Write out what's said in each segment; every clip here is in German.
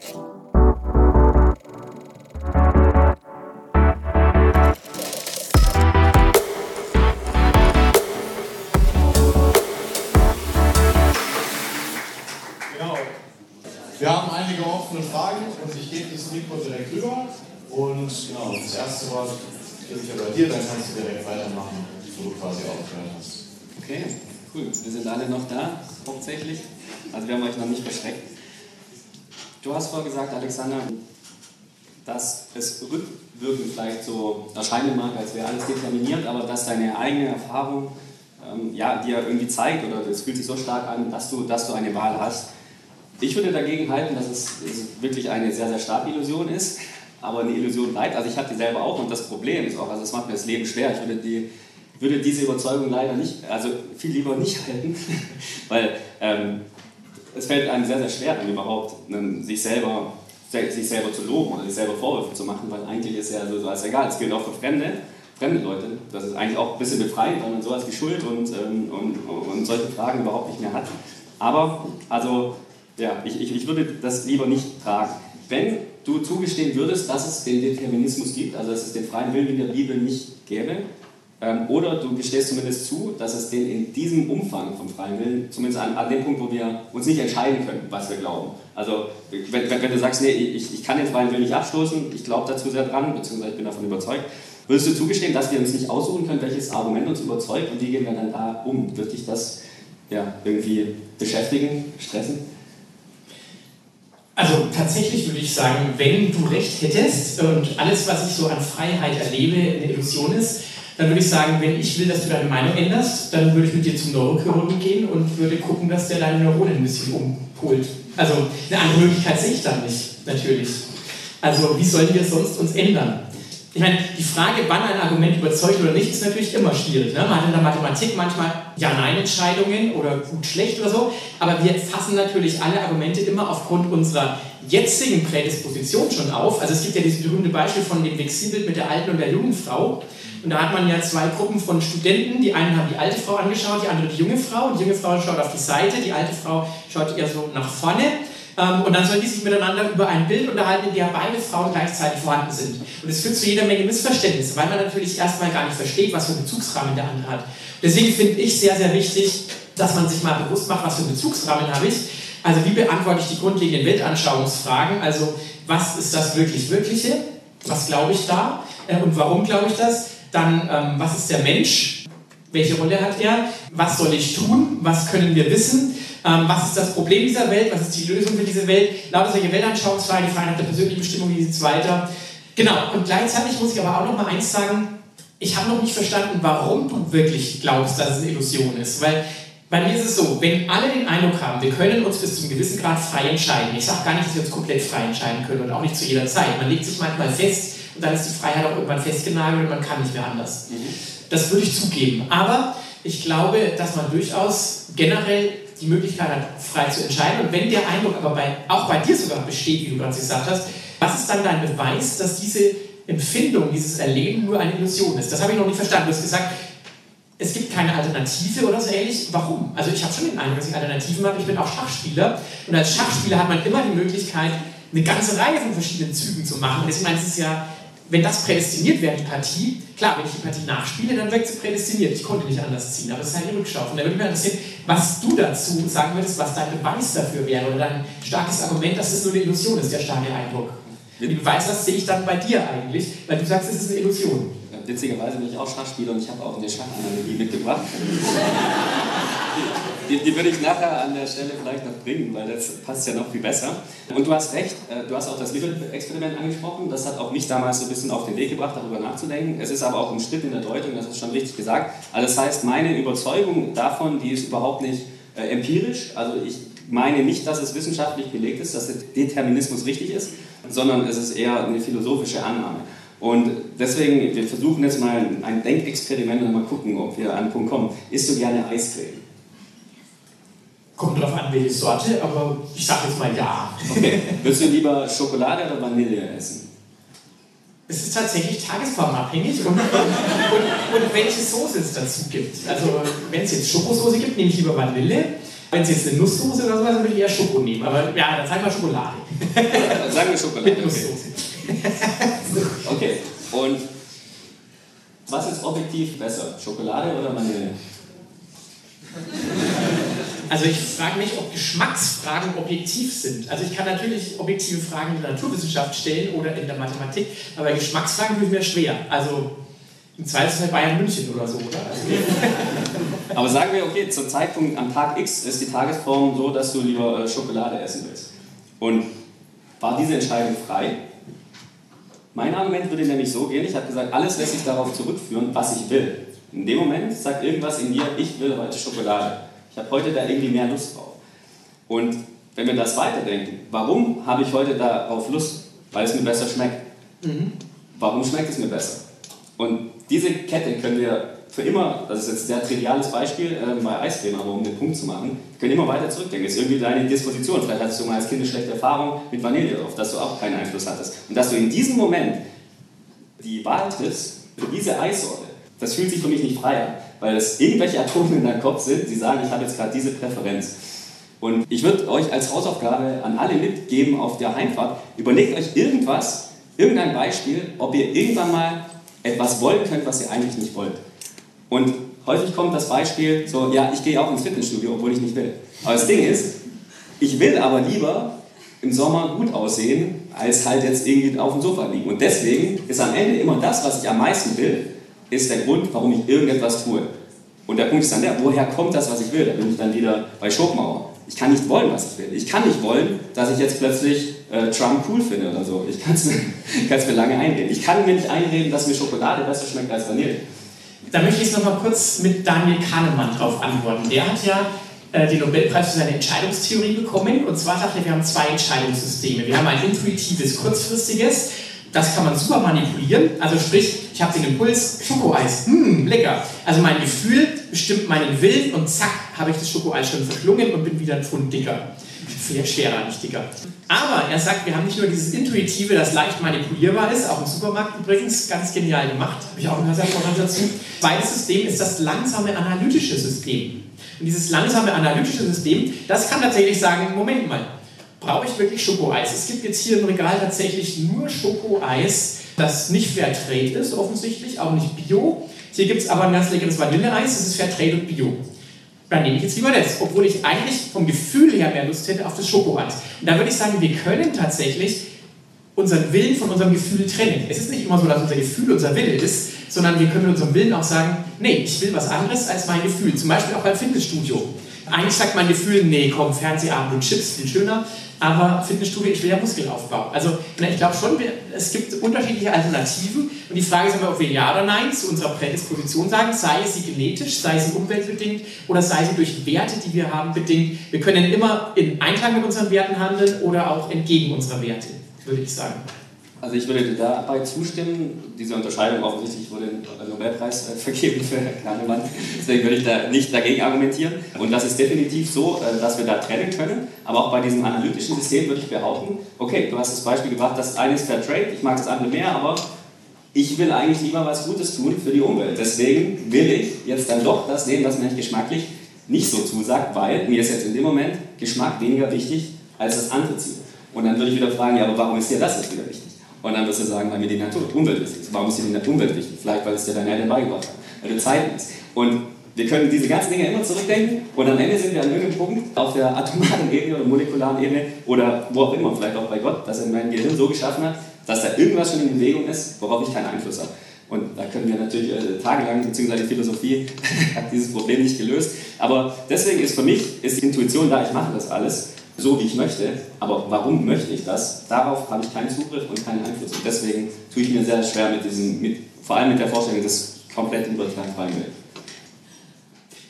Genau. Wir haben einige offene Fragen und ich gebe das Mikro direkt rüber. Und genau, das erste Wort gebe ich ja bei dir, dann kannst du direkt weitermachen, wo du quasi aufgehört hast. Okay, cool. Wir sind alle noch da, hauptsächlich. Also wir haben euch noch nicht verschreckt. Du hast vorher gesagt, Alexander, dass es rückwirkend vielleicht so erscheinen mag, als wäre alles determiniert, aber dass deine eigene Erfahrung ähm, ja, dir irgendwie zeigt oder es fühlt sich so stark an, dass du, dass du eine Wahl hast. Ich würde dagegen halten, dass es, wirklich eine sehr, sehr starke Illusion ist, aber eine Illusion bleibt. Also ich habe die selber auch und das Problem ist auch, also es macht mir das Leben schwer. Ich würde, die, würde diese Überzeugung leider nicht, also viel lieber nicht halten, weil ähm, es fällt einem sehr, sehr schwer, dann überhaupt ne, sich selber sich selber zu loben oder sich selber Vorwürfe zu machen, weil eigentlich ist ja so, so als egal. Es gilt auch für Fremde, fremde Leute. Das ist eigentlich auch ein bisschen befreiend, weil man sowas wie Schuld und, ähm, und, und solche Fragen überhaupt nicht mehr hat. Aber, also, ja, ich, ich, ich würde das lieber nicht tragen. Wenn du zugestehen würdest, dass es den Determinismus gibt, also dass es den freien Willen in der Bibel nicht gäbe, oder du gestehst zumindest zu, dass es den in diesem Umfang vom freien Willen, zumindest an, an dem Punkt, wo wir uns nicht entscheiden können, was wir glauben. Also wenn, wenn, du sagst, nee, ich, ich kann den freien Willen nicht abstoßen, ich glaube dazu sehr dran, beziehungsweise ich bin davon überzeugt, würdest du zugestehen, dass wir uns nicht aussuchen können, welches Argument uns überzeugt und wie gehen wir dann da um? Wird dich das ja, irgendwie beschäftigen, stressen? Also tatsächlich würde ich sagen, wenn du recht hättest und alles, was ich so an Freiheit erlebe, eine Illusion ist, dann würde ich sagen, wenn ich will, dass du deine Meinung änderst, dann würde ich mit dir zum Neurochirurgen gehen und würde gucken, dass der deine Neuronen ein bisschen umholt. Also eine andere Möglichkeit sehe ich dann nicht, natürlich. Also wie sollen wir sonst uns ändern? Ich meine, die Frage, wann ein Argument überzeugt oder nicht, ist natürlich immer schwierig. Ne? Man hat in der Mathematik manchmal Ja-Nein-Entscheidungen oder gut-schlecht oder so, aber wir fassen natürlich alle Argumente immer aufgrund unserer jetzigen Prädisposition schon auf. Also es gibt ja dieses berühmte Beispiel von dem Vexilbild mit der alten und der jungen Frau. Und da hat man ja zwei Gruppen von Studenten. Die einen haben die alte Frau angeschaut, die andere die junge Frau. Die junge Frau schaut auf die Seite, die alte Frau schaut eher so nach vorne. Ähm, und dann sollen die sich miteinander über ein Bild unterhalten, in dem beide Frauen gleichzeitig vorhanden sind. Und es führt zu jeder Menge Missverständnisse, weil man natürlich erstmal gar nicht versteht, was für einen Bezugsrahmen der andere hat. Deswegen finde ich sehr, sehr wichtig, dass man sich mal bewusst macht, was für einen Bezugsrahmen habe ich. Also wie beantworte ich die grundlegenden Weltanschauungsfragen? Also was ist das wirklich Wirkliche? Was glaube ich da? Äh, und warum glaube ich das? Dann, ähm, was ist der Mensch? Welche Rolle hat er? Was soll ich tun? Was können wir wissen? Ähm, was ist das Problem dieser Welt? Was ist die Lösung für diese Welt? Lauter solche Weltanschauungsfragen, die Fragen nach der persönlichen Bestimmung, wie sieht es weiter? Genau, und gleichzeitig muss ich aber auch noch mal eins sagen, ich habe noch nicht verstanden, warum du wirklich glaubst, dass es eine Illusion ist. Weil bei mir ist es so, wenn alle den Eindruck haben, wir können uns bis zu einem gewissen Grad frei entscheiden. Ich sage gar nicht, dass wir uns komplett frei entscheiden können und auch nicht zu jeder Zeit. Man legt sich manchmal fest, und dann ist die Freiheit auch irgendwann festgenagelt und man kann nicht mehr anders. Mhm. Das würde ich zugeben. Aber ich glaube, dass man durchaus generell die Möglichkeit hat, frei zu entscheiden. Und wenn der Eindruck aber bei, auch bei dir sogar besteht, wie du gerade gesagt hast, was ist dann dein Beweis, dass diese Empfindung, dieses Erleben nur eine Illusion ist? Das habe ich noch nicht verstanden. Du hast gesagt, es gibt keine Alternative oder so ähnlich. Warum? Also ich habe schon den Eindruck, dass ich Alternativen habe. Ich bin auch Schachspieler. Und als Schachspieler hat man immer die Möglichkeit, eine ganze Reihe von verschiedenen Zügen zu machen. Deswegen ist es ja wenn das prädestiniert wäre, die Partie, klar, wenn ich die Partie nachspiele, dann wirkt sie prädestiniert. Ich konnte nicht anders ziehen, aber das ist halt die Rückschau. Und da würde mich interessieren, was du dazu sagen würdest, was dein Beweis dafür wäre oder dein starkes Argument, dass es nur eine Illusion ist, der starke Eindruck. Den Beweis, das sehe ich dann bei dir eigentlich, weil du sagst, es ist eine Illusion. Witzigerweise bin ich auch Schachspieler und ich habe auch eine Schachanalogie mitgebracht. Die, die, würde ich nachher an der Stelle vielleicht noch bringen, weil das passt ja noch viel besser. Und du hast recht, äh, du hast auch das Little-Experiment angesprochen. Das hat auch mich damals so ein bisschen auf den Weg gebracht, darüber nachzudenken. Es ist aber auch ein Schritt in der Deutung, das ist schon richtig gesagt. Also das heißt, meine Überzeugung davon, die ist überhaupt nicht äh, empirisch. Also ich meine nicht, dass es wissenschaftlich belegt ist, dass der Determinismus richtig ist, sondern es ist eher eine philosophische Annahme. Und deswegen, wir versuchen jetzt mal ein Denkexperiment und mal gucken, ob wir an einen Punkt kommen. Isst du gerne Eiscreme? Kommt drauf an, welche Sorte, aber ich sage jetzt mal ja. Okay. Willst du lieber Schokolade oder Vanille essen? Es ist tatsächlich tagesformabhängig und, und, und, welche Soße es dazu gibt. Also, wenn es jetzt Schokosoße gibt, nehme ich lieber Vanille. Wenn es jetzt eine Nusssoße oder sowas, dann würde ich eher Schoko nehmen. Aber ja, dann zeig mal Schokolade. Dann sagen wir Schokolade. Mit Okay. Nusssoße. okay. Und was ist objektiv besser? Schokolade oder Vanille? Also ich frage mich, ob Geschmacksfragen objektiv sind. Also ich kann natürlich objektive Fragen in der Naturwissenschaft stellen oder in der Mathematik, aber Geschmacksfragen ich mir schwer. Also im Zweifelsfall Bayern München oder so, oder? Also, Aber sagen wir, okay, zum Zeitpunkt am Tag X ist die Tagesform so, dass du lieber äh, Schokolade essen willst. Und war diese Entscheidung frei? Mein Argument würde nämlich so gehen, ich habe gesagt, alles lässt sich darauf zurückführen, was ich will. In dem Moment sagt irgendwas in dir, ich will heute Schokolade. Ich habe heute da irgendwie mehr Lust drauf. Und wenn wir das weiterdenken, warum habe ich heute darauf Lust? Weil es mir besser schmeckt. Warum schmeckt es mir besser? Und diese Kette können wir für immer, das ist jetzt ein sehr triviales Beispiel äh, bei Eiscreme, aber um den Punkt zu machen, wir können immer weiter zurückdenken. Das ist irgendwie deine Disposition. Vielleicht hattest du mal als Kind eine schlechte Erfahrung mit Vanille, auf das du auch keinen Einfluss hattest. Und dass du in diesem Moment die Wahl triffst für diese Eissorte, das fühlt sich für mich nicht frei an, weil es irgendwelche Atome in deinem Kopf sind, die sagen, ich habe jetzt gerade diese Präferenz. Und ich würde euch als Hausaufgabe an alle mitgeben auf der Heimfahrt, überlegt euch irgendwas, irgendein Beispiel, ob ihr irgendwann mal etwas wollen könnt, was ihr eigentlich nicht wollt. Und häufig kommt das Beispiel so, ja, ich gehe auch ins Fitnessstudio, obwohl ich nicht will. Aber das Ding ist, ich will aber lieber im Sommer gut aussehen, als halt jetzt irgendwie auf dem Sofa liegen. Und deswegen ist am Ende immer das, was ich am meisten will, ist der Grund, warum ich irgendetwas tue. Und der Punkt ist dann der, woher kommt das, was ich will? Da bin ich dann wieder bei Schopenhauer. Ich kann nicht wollen, was ich will. Ich kann nicht wollen, dass ich jetzt plötzlich äh, Trump cool finde oder so. Ich kann es mir, mir lange einreden. Ich kann mir nicht einreden, dass mir Schokolade besser schmeckt als Vanille. Da möchte ich jetzt noch mal kurz mit Daniel Kahnemann drauf antworten. Der hat ja äh, den Nobelpreis für seine Entscheidungstheorie bekommen. Und zwar sagt er, wir haben zwei Entscheidungssysteme. Wir haben ein intuitives, kurzfristiges. Das kann man super manipulieren. Also sprich, ich habe den Impuls, Schokoeis, hm, lecker. Also mein Gefühl bestimmt meinen Willen und zack, habe ich das Schokoeis schon verschlungen und bin wieder ein Pfund dicker. Viel schwerer, nicht dicker. Aber er sagt, wir haben nicht nur dieses Intuitive, das leicht manipulierbar ist, auch im Supermarkt übrigens, ganz genial gemacht, habe ich auch einen Hörsaal dazu. Zweites System ist das langsame analytische System. Und dieses langsame analytische System, das kann tatsächlich sagen, Moment mal, brauche ich wirklich Schokoeis? Es gibt jetzt hier im Regal tatsächlich nur Schokoeis, das nicht Fairtrade ist, offensichtlich, auch nicht Bio. Hier gibt es aber ein ganz leckeres Vanilleeis, das ist Fairtrade und Bio. Dann nehme ich jetzt lieber das, obwohl ich eigentlich vom Gefühl her mehr Lust hätte auf das Schokoeis. Und da würde ich sagen, wir können tatsächlich unseren Willen von unserem Gefühl trennen. Es ist nicht immer so, dass unser Gefühl unser Wille ist, sondern wir können unserem Willen auch sagen, nee, ich will was anderes als mein Gefühl. Zum Beispiel auch beim Fitnessstudio. Eigentlich sagt mein Gefühl, nee, komm, Fernsehabend und Chips, viel schöner. Aber Fitnessstudio, ich will ja Muskelaufbau. Also na, ich glaube schon, wir, es gibt unterschiedliche Alternativen. Und die Frage ist immer, ob wir Ja oder Nein zu unserer Prädisposition sagen, sei sie genetisch, sei sie umweltbedingt oder sei sie durch Werte, die wir haben, bedingt. Wir können immer in Einklang mit unseren Werten handeln oder auch entgegen unserer Werte, würde ich sagen. Also ich würde dir dabei zustimmen. Diese Unterscheidung offensichtlich wurde ein Nobelpreis äh, vergeben für Kahnemann. Deswegen würde ich da nicht dagegen argumentieren. Und das ist definitiv so, äh, dass wir da trennen können. Aber auch bei diesem analytischen System würde ich behaupten, okay, du hast das Beispiel gebracht, das eine ist Fair Trade, ich mag das andere mehr, aber ich will eigentlich lieber was Gutes tun für die Umwelt. Deswegen will ich jetzt dann doch das nehmen, was mir geschmacklich nicht so zusagt, weil mir ist jetzt in dem Moment Geschmack weniger wichtig als das andere Ziel. Und dann würde ich wieder fragen, ja, aber warum ist dir das jetzt wieder wichtig? Und dann wirst du sagen, weil mir die Natur, Umwelt wichtig ist. Warum ist dir die Umwelt wichtig? Vielleicht, weil es dir deine Eltern beigebracht haben, weil du Zeit hast. Und wir können diese ganzen Dinge immer zurückdenken und am Ende sind wir an irgendeinem Punkt auf der atomaren Ebene oder molekularen Ebene oder wo auch immer, vielleicht auch bei Gott, dass er mein Gehirn so geschaffen hat, dass da irgendwas schon in Bewegung ist, worauf ich keinen Einfluss habe. Und da können wir natürlich äh, tagelang, beziehungsweise die Philosophie hat dieses Problem nicht gelöst. Aber deswegen ist für mich ist die Intuition da, ich mache das alles so, wie ich möchte. Aber warum möchte ich das? Darauf habe ich keinen Zugriff und keinen Einfluss. Und deswegen tue ich mir sehr schwer mit diesem, mit, vor allem mit der Vorstellung des kompletten übertragbaren Welt.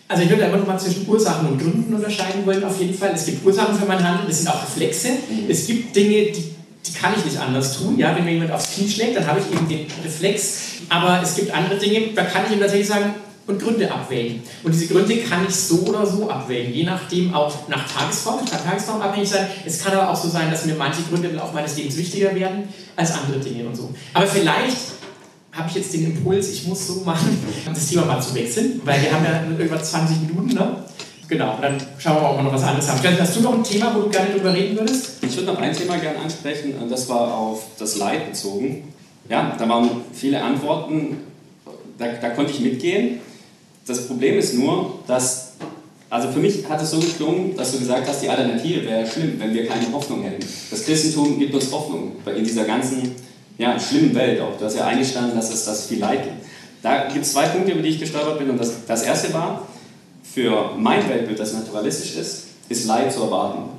Also ich würde einfach nochmal zwischen Ursachen und Gründen unterscheiden wollen, auf jeden Fall. Es gibt Ursachen für mein Handeln, es sind auch Reflexe. Es gibt Dinge, die, die kann ich nicht anders tun. Ja, wenn mir jemand aufs Knie schlägt, dann habe ich eben den Reflex. Aber es gibt andere Dinge, da kann ich ihm tatsächlich sagen, und Gründe abwägen. Und diese Gründe kann ich so oder so abwägen, je nachdem auch nach Tagesform, kann Tagesform abhängig sein. Es kann aber auch so sein, dass mir manche Gründe im Laufe meines Lebens wichtiger werden als andere Dinge und so. Aber vielleicht habe ich jetzt den Impuls, ich muss so machen, das Thema mal zu wechseln, weil wir haben ja über 20 Minuten, ne? genau, und dann schauen wir mal, ob wir noch was anderes haben. Hast du noch ein Thema, wo du gerne drüber reden würdest? Ich würde noch ein Thema gerne ansprechen, und das war auf das Leid bezogen. Ja, da waren viele Antworten, da, da konnte ich mitgehen. Das Problem ist nur, dass, also für mich hat es so geklungen, dass du gesagt hast, die Alternative wäre schlimm, wenn wir keine Hoffnung hätten. Das Christentum gibt uns Hoffnung in dieser ganzen ja, schlimmen Welt auch. Du hast ja eingestanden, dass es das viel Leid gibt. Da gibt es zwei Punkte, über die ich gestolpert bin. Und das, das erste war, für mein Weltbild, das naturalistisch ist, ist Leid zu erwarten.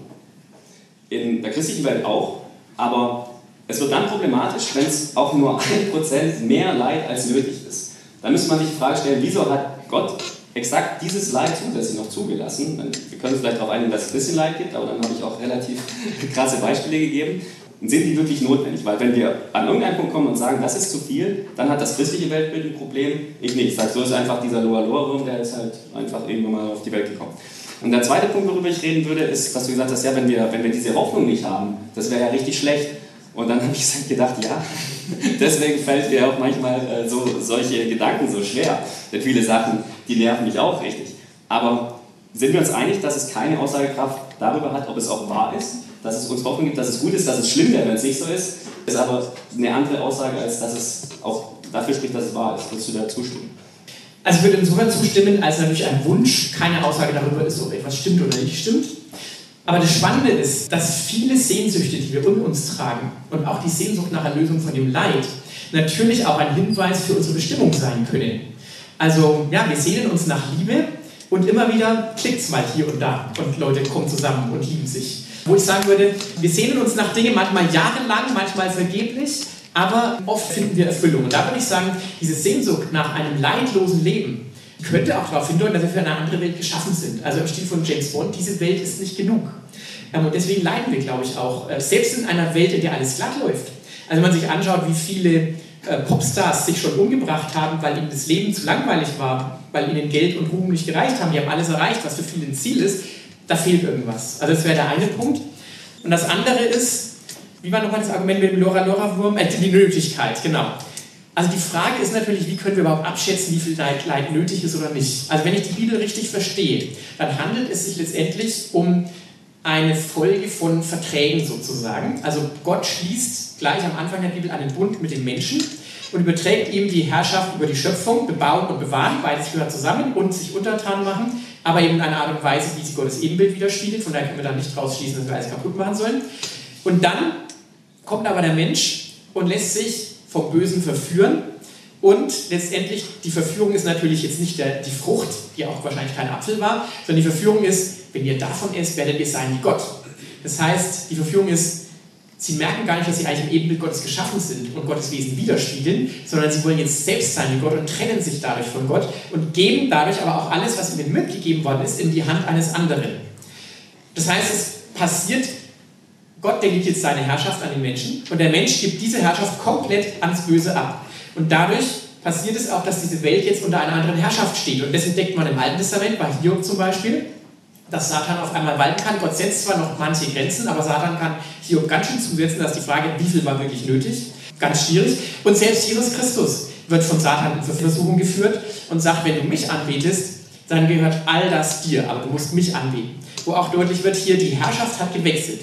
In der christlichen Welt auch, aber es wird dann problematisch, wenn es auch nur ein Prozent mehr Leid als nötig ist. Da müsste man sich die Frage stellen, wieso hat Gott exakt dieses Leid zusätzlich noch zugelassen? Wir können vielleicht darauf einigen, dass es ein bisschen Leid gibt, aber dann habe ich auch relativ krasse Beispiele gegeben. Und sind die wirklich notwendig? Weil wenn wir an irgendeinen Punkt kommen und sagen, das ist zu viel, dann hat das christliche Weltbild ein Problem. Ich nicht. Ich sage, so ist einfach dieser Loa Loa der ist halt einfach irgendwann mal auf die Welt gekommen. Und der zweite Punkt, worüber ich reden würde, ist, was du gesagt hast, ja, wenn wir, wenn wir diese Hoffnung nicht haben, das wäre ja richtig schlecht. Und dann habe ich gedacht, ja, deswegen fällt mir auch manchmal äh, so, solche Gedanken so schwer. Denn viele Sachen, die nerven mich auch richtig. Aber sind wir uns einig, dass es keine Aussagekraft darüber hat, ob es auch wahr ist? dass es uns Hoffnung gibt, dass es gut ist, dass es schlimm wäre, wenn es nicht so ist, ist aber eine andere Aussage, als dass es auch dafür spricht, dass es wahr ist. Würdest du da zustimmen? Also ich würde insofern zustimmen, als natürlich ein Wunsch keine Aussage darüber ist, ob etwas stimmt oder nicht stimmt. Aber das Spannende ist, dass viele Sehnsüchte, die wir in uns tragen und auch die Sehnsucht nach Erlösung von dem Leid, natürlich auch ein Hinweis für unsere Bestimmung sein können. Also ja, wir sehnen uns nach Liebe und immer wieder klickt es mal hier und da und Leute kommen zusammen und lieben sich. Wo ich sagen würde, wir sehnen uns nach Dingen manchmal jahrelang, manchmal vergeblich, aber oft finden wir Erfüllung. Und da würde ich sagen, diese Sehnsucht nach einem leidlosen Leben könnte auch darauf hindeuten, dass wir für eine andere Welt geschaffen sind. Also im Stil von James Bond, diese Welt ist nicht genug. Ähm, und deswegen leiden wir, glaube ich, auch, äh, selbst in einer Welt, in der alles glatt läuft. Also wenn man sich anschaut, wie viele äh, Popstars sich schon umgebracht haben, weil ihnen das Leben zu langweilig war, weil ihnen Geld und Ruhm nicht gereicht haben, die haben alles erreicht, was für viele ein Ziel ist, da fehlt irgendwas. Also das wäre der eine Punkt. Und das andere ist, wie war nochmal das Argument mit dem Lora-Lora-Wurm? Äh, die Nötigkeit, genau. Also die Frage ist natürlich, wie können wir überhaupt abschätzen, wie viel Leid, Leid nötig ist oder nicht. Also wenn ich die Bibel richtig verstehe, dann handelt es sich letztendlich um eine Folge von Verträgen sozusagen. Also Gott schließt gleich am Anfang der Bibel einen Bund mit dem Menschen und überträgt ihm die Herrschaft über die Schöpfung, bebauen und bewahren, beides gehört zusammen und sich untertan machen aber eben in einer Art und Weise, wie sie Gottes Ebenbild widerspiegelt. Von daher können wir dann nicht draus schließen, dass wir alles kaputt machen sollen. Und dann kommt aber der Mensch und lässt sich vom Bösen verführen. Und letztendlich, die Verführung ist natürlich jetzt nicht der, die Frucht, die auch wahrscheinlich kein Apfel war, sondern die Verführung ist, wenn ihr davon esst, werdet ihr sein wie Gott. Das heißt, die Verführung ist, Sie merken gar nicht, dass sie eigentlich im Ebenbild Gottes geschaffen sind und Gottes Wesen widerspiegeln, sondern sie wollen jetzt selbst sein wie Gott und trennen sich dadurch von Gott und geben dadurch aber auch alles, was ihnen mitgegeben worden ist, in die Hand eines anderen. Das heißt, es passiert, Gott delegiert jetzt seine Herrschaft an den Menschen und der Mensch gibt diese Herrschaft komplett ans Böse ab. Und dadurch passiert es auch, dass diese Welt jetzt unter einer anderen Herrschaft steht. Und das entdeckt man im Alten Testament, bei Hiob zum Beispiel dass Satan auf einmal walten kann. Gott setzt zwar noch manche Grenzen, aber Satan kann hier ganz schön zusetzen, dass die Frage, wie viel war wirklich nötig, ganz schwierig. Und selbst Jesus Christus wird von Satan in Versuchung geführt und sagt, wenn du mich anbetest, dann gehört all das dir, aber du musst mich anbeten. Wo auch deutlich wird, hier die Herrschaft hat gewechselt.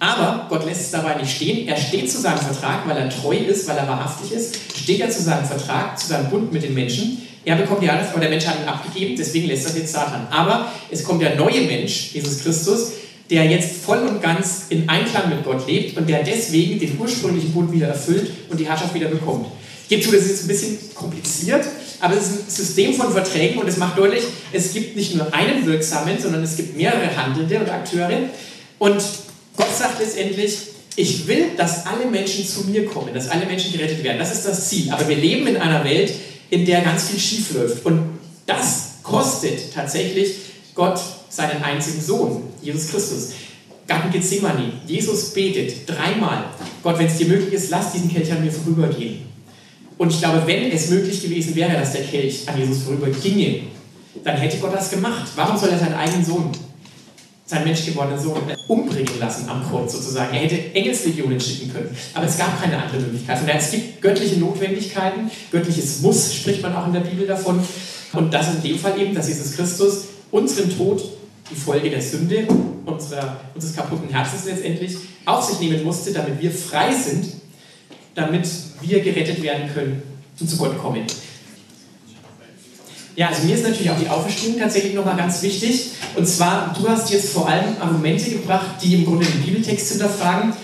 Aber Gott lässt es dabei nicht stehen. Er steht zu seinem Vertrag, weil er treu ist, weil er wahrhaftig ist. Steht er zu seinem Vertrag, zu seinem Bund mit den Menschen. Er bekommt die alles, aber der Mensch hat ihn abgegeben, deswegen lässt das jetzt Satan. Aber es kommt der neue Mensch, Jesus Christus, der jetzt voll und ganz in Einklang mit Gott lebt und der deswegen den ursprünglichen Bund wieder erfüllt und die Herrschaft wieder bekommt. Ich gebe zu, das ist jetzt ein bisschen kompliziert, aber es ist ein System von Verträgen und es macht deutlich, es gibt nicht nur einen Wirksamen, sondern es gibt mehrere Handelnde und Akteure. Und Gott sagt letztendlich, ich will, dass alle Menschen zu mir kommen, dass alle Menschen gerettet werden. Das ist das Ziel. Aber wir leben in einer Welt, in der ganz viel schief läuft. Und das kostet tatsächlich Gott seinen einzigen Sohn, Jesus Christus. Garten Gethsemane, Jesus betet dreimal, Gott, wenn es dir möglich ist, lass diesen Kelch an mir vorübergehen. Und ich glaube, wenn es möglich gewesen wäre, dass der Kelch an Jesus vorüberginge, dann hätte Gott das gemacht. Warum soll er seinen eigenen Sohn seinen menschgewordenen Sohn umbringen lassen am Kreuz sozusagen. Er hätte Engelslegionen schicken können, aber es gab keine andere Möglichkeit. Von es gibt göttliche Notwendigkeiten, göttliches Muss spricht man auch in der Bibel davon. Und das in dem Fall eben, dass Jesus Christus unseren Tod die Folge der Sünde unserer, unseres kaputten Herzens letztendlich auf sich nehmen musste, damit wir frei sind, damit wir gerettet werden können und zu Gott kommen. Ja, also mir ist natürlich auch die Auferstehung tatsächlich nochmal ganz wichtig. Und zwar, du hast jetzt vor allem Argumente gebracht, die im Grunde den Bibeltext hinterfragen.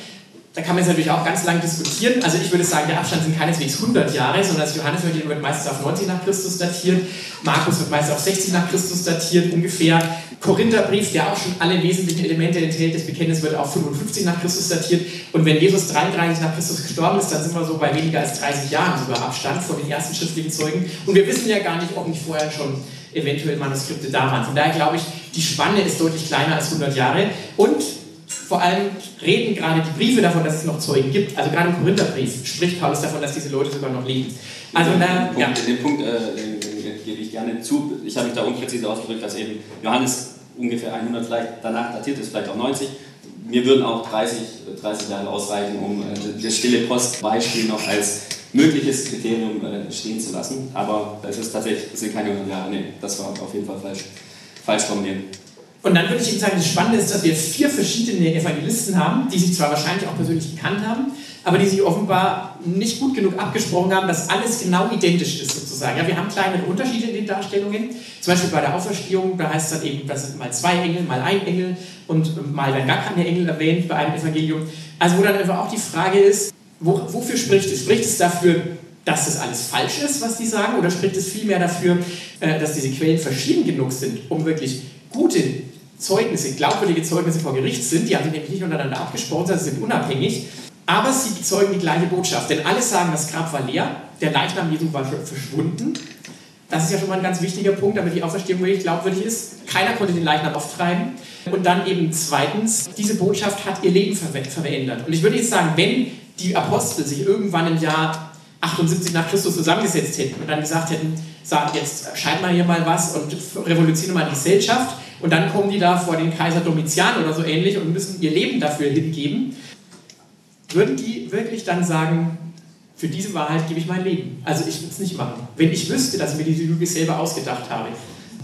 Da kann man jetzt natürlich auch ganz lang diskutieren. Also ich würde sagen, der Abstand sind keineswegs 100 Jahre, sondern das Johannesevangelium wird meistens auf 90 nach Christus datiert, Markus wird meistens auf 60 nach Christus datiert ungefähr. Korintherbrief, der auch schon alle wesentlichen Elemente enthält, das Bekenntnis wird auf 55 nach Christus datiert. Und wenn Jesus 33 nach Christus gestorben ist, dann sind wir so bei weniger als 30 Jahren sogar Abstand von den ersten schriftlichen Zeugen. Und wir wissen ja gar nicht, ob nicht vorher schon eventuell Manuskripte da waren. Von daher glaube ich, die Spanne ist deutlich kleiner als 100 Jahre. Und vor allem reden gerade die Briefe davon, dass es noch Zeugen gibt. Also gerade im Korintherbrief spricht Paulus davon, dass diese Leute sogar noch leben. Also da, ja. Den Punkt äh, den, den gebe ich gerne zu. Ich habe mich da unpräzise ausgedrückt, dass eben Johannes ungefähr 100 vielleicht danach datiert ist, vielleicht auch 90. Mir würden auch 30, 30 Jahre ausreichen, um äh, das stille Postbeispiel noch als mögliches Kriterium äh, stehen zu lassen. Aber es ist tatsächlich, es sind keine 100 Jahre. Nee, das war auf jeden Fall falsch, falsch formuliert. Und dann würde ich Ihnen sagen, das Spannende ist, dass wir vier verschiedene Evangelisten haben, die sich zwar wahrscheinlich auch persönlich gekannt haben, aber die sich offenbar nicht gut genug abgesprochen haben, dass alles genau identisch ist sozusagen. Ja, wir haben kleinere Unterschiede in den Darstellungen. Zum Beispiel bei der Auferstehung, da heißt es dann eben, das sind mal zwei Engel, mal ein Engel und mal werden gar keine Engel erwähnt bei einem Evangelium. Also wo dann einfach auch die Frage ist, wo, wofür spricht es? Spricht es dafür, dass das alles falsch ist, was die sagen, oder spricht es vielmehr dafür, äh, dass diese Quellen verschieden genug sind, um wirklich gute Zeugnisse, glaubwürdige Zeugnisse vor Gericht sind, die haben sich nämlich nicht untereinander abgesprochen, sondern sind unabhängig, aber sie bezeugen die gleiche Botschaft. Denn alle sagen, das Grab war leer, der Leichnam Jesu war verschwunden. Das ist ja schon mal ein ganz wichtiger Punkt, damit die Auferstehung wirklich glaubwürdig ist. Keiner konnte den Leichnam auftreiben. Und dann eben zweitens, diese Botschaft hat ihr Leben ver verändert. Und ich würde jetzt sagen, wenn die Apostel sich irgendwann im Jahr 78 nach Christus zusammengesetzt hätten und dann gesagt hätten, sagen jetzt schreibt mal hier mal was und revolutionieren mal die Gesellschaft, und dann kommen die da vor den Kaiser Domitian oder so ähnlich und müssen ihr Leben dafür hingeben. Würden die wirklich dann sagen, für diese Wahrheit gebe ich mein Leben? Also ich würde es nicht machen. Wenn ich wüsste, dass ich mir diese Lüge selber ausgedacht habe.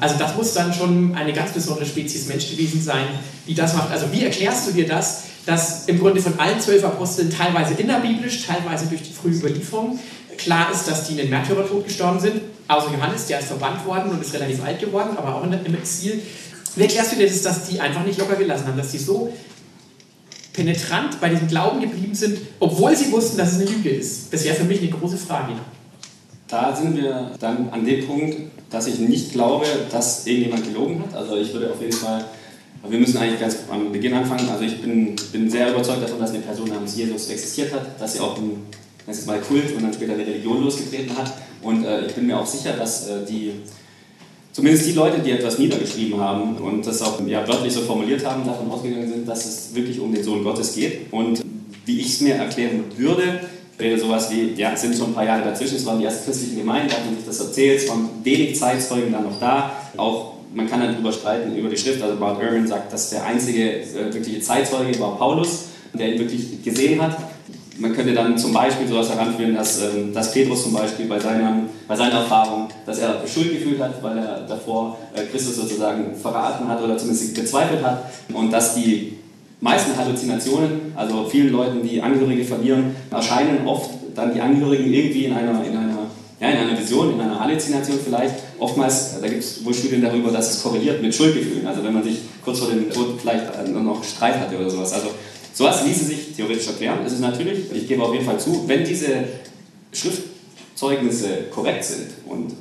Also das muss dann schon eine ganz besondere Spezies Mensch gewesen sein, die das macht. Also wie erklärst du dir das, dass im Grunde von allen zwölf Aposteln teilweise innerbiblisch, teilweise durch die frühe Überlieferung klar ist, dass die in den Märtyrertod gestorben sind, außer Johannes, der ist verbannt worden und ist relativ alt geworden, aber auch im Exil. Wie erklärst du dir das, dass die einfach nicht locker gelassen haben, dass die so penetrant bei diesem Glauben geblieben sind, obwohl sie wussten, dass es eine Lüge ist? Das wäre für mich eine große Frage. Da sind wir dann an dem Punkt, dass ich nicht glaube, dass irgendjemand gelogen hat. Also ich würde auf jeden Fall, wir müssen eigentlich ganz am Beginn anfangen. Also ich bin, bin sehr überzeugt davon, dass eine Person namens Jesus existiert hat, dass sie auch ein das ist mal Kult und dann später eine Religion losgetreten hat. Und äh, ich bin mir auch sicher, dass äh, die zumindest die Leute, die etwas niedergeschrieben haben und das auch ja, wörtlich so formuliert haben, davon ausgegangen sind, dass es wirklich um den Sohn Gottes geht. Und wie ich es mir erklären würde, wäre sowas wie, ja, es sind schon ein paar Jahre dazwischen, es waren die ersten christlichen Gemeinden, da hat man sich das erzählt, es waren wenig Zeitzeugen dann noch da, auch man kann dann darüber streiten über die Schrift, also Bart Ehrman sagt, dass der einzige äh, wirkliche Zeitzeuge war Paulus, der ihn wirklich gesehen hat man könnte dann zum Beispiel sowas heranführen, dass, ähm, dass Petrus zum Beispiel bei, seinem, bei seiner Erfahrung, dass er Schuld gefühlt hat, weil er davor äh, Christus sozusagen verraten hat oder zumindest gezweifelt hat und dass die meisten Halluzinationen, also vielen Leuten, die Angehörige verlieren, erscheinen oft dann die Angehörigen irgendwie in einer, in einer, ja, in einer Vision, in einer Halluzination vielleicht. Oftmals, da gibt es wohl Studien darüber, dass es korreliert mit Schuldgefühlen. Also wenn man sich kurz vor dem Tod vielleicht noch Streit hatte oder sowas. Also Sowas ließe sich theoretisch erklären. Es ist natürlich, ich gebe auf jeden Fall zu, wenn diese Schriftzeugnisse korrekt sind und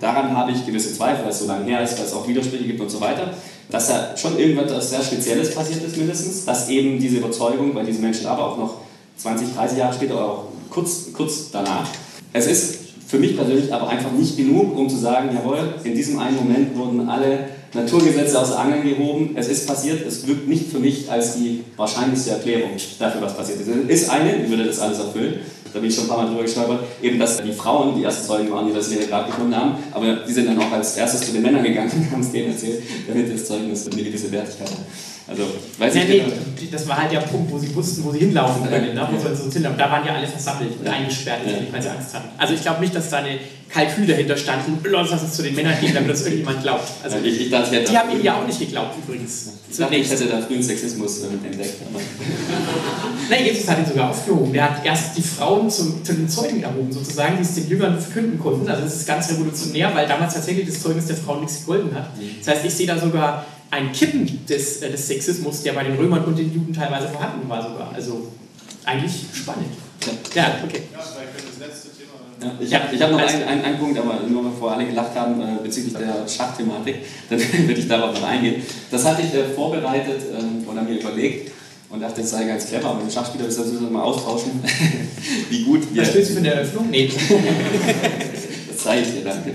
daran habe ich gewisse Zweifel, dass es so lange her ist, dass es auch Widersprüche gibt und so weiter, dass da schon irgendwas sehr Spezielles passiert ist mindestens, dass eben diese Überzeugung bei diesen Menschen aber auch noch 20, 30 Jahre später oder auch kurz, kurz danach, es ist für mich persönlich aber einfach nicht genug, um zu sagen, jawohl, in diesem einen Moment wurden alle Naturgesetze aus Angeln gehoben. Es ist passiert. Es wirkt nicht für mich als die wahrscheinlichste Erklärung dafür, was passiert ist. Es ist eine, die würde das alles erfüllen. Da bin ich schon ein paar Mal drüber gestolpert. Eben, dass die Frauen die ersten Zeugen waren, die das leere Grab gefunden haben. Aber die sind dann auch als erstes zu den Männern gegangen und haben es denen erzählt, damit das Zeugnis eine gewisse Wertigkeit hat. Also, weiß ja, ich nee, genau. das war halt der Punkt, wo sie wussten, wo sie hinlaufen können, ne? wo sie uns hinlaufen. Da waren ja alle versammelt und eingesperrt, weil sie Angst hatten. Also ich glaube nicht, dass da eine Kalkül dahinter stand, lass uns zu den Männern gehen, damit uns irgendjemand glaubt. Also, ich, ich dachte, die haben ihm ja auch nicht geglaubt übrigens. Ich dachte, ich hätte da frühen Sexismus äh, entdeckt. Nein, Jesus hat ihn sogar aufgehoben. Er hat erst die Frauen zum, zu den Zeugen erhoben, sozusagen, die es den Jüngern verkünden konnten. Also das ist ganz revolutionär, weil damals tatsächlich das Zeugnis der Frauen nichts gegolten hat. Das heißt, ich sehe da sogar ein Kippen des, äh, des Sexismus, der bei den Römern und den Juden teilweise vorhanden war sogar. Also eigentlich spannend. Ja, okay. Ja, vielleicht das letzte Thema. Ja, ich habe ich hab noch Also- einen, einen, einen Punkt, aber nur bevor alle gelacht haben äh, bezüglich der Schachthematik, dann würde ich darauf noch eingehen. Das hatte ich äh, vorbereitet ähm, oder mir überlegt und dachte, das sei ganz clever, aber wenn du Schachspieler müssen wir mal austauschen, wie gut wir... Was willst du für eine Eröffnung? Nee. Das zeige ich dir, danke.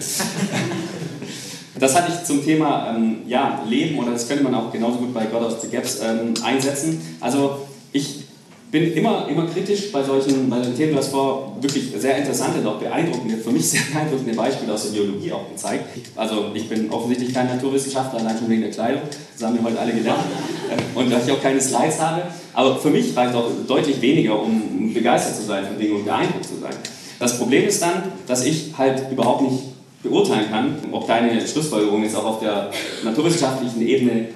Das hatte ich zum Thema ähm, ja, Leben oder das könnte man auch genauso gut bei God of the Gaps ähm, einsetzen. Also ich bin immer, immer kritisch bei solchen, bei solchen Themen. Du hast vor wirklich sehr interessante und auch beeindruckende, für mich sehr beeindruckende Beispiele aus der Biologie auch gezeigt. Also ich bin offensichtlich kein Naturwissenschaftler, allein schon wegen der Kleidung. Das haben wir heute alle gelernt. Äh, Und dass ich auch keine Slides habe. Aber für mich reicht auch deutlich weniger, um begeistert zu sein von Dingen und beeindruckt zu sein. Das Problem ist dann, dass ich halt überhaupt nicht beurteilen kann, ob deine Schlussfolgerungen jetzt auch auf der naturwissenschaftlichen Ebene,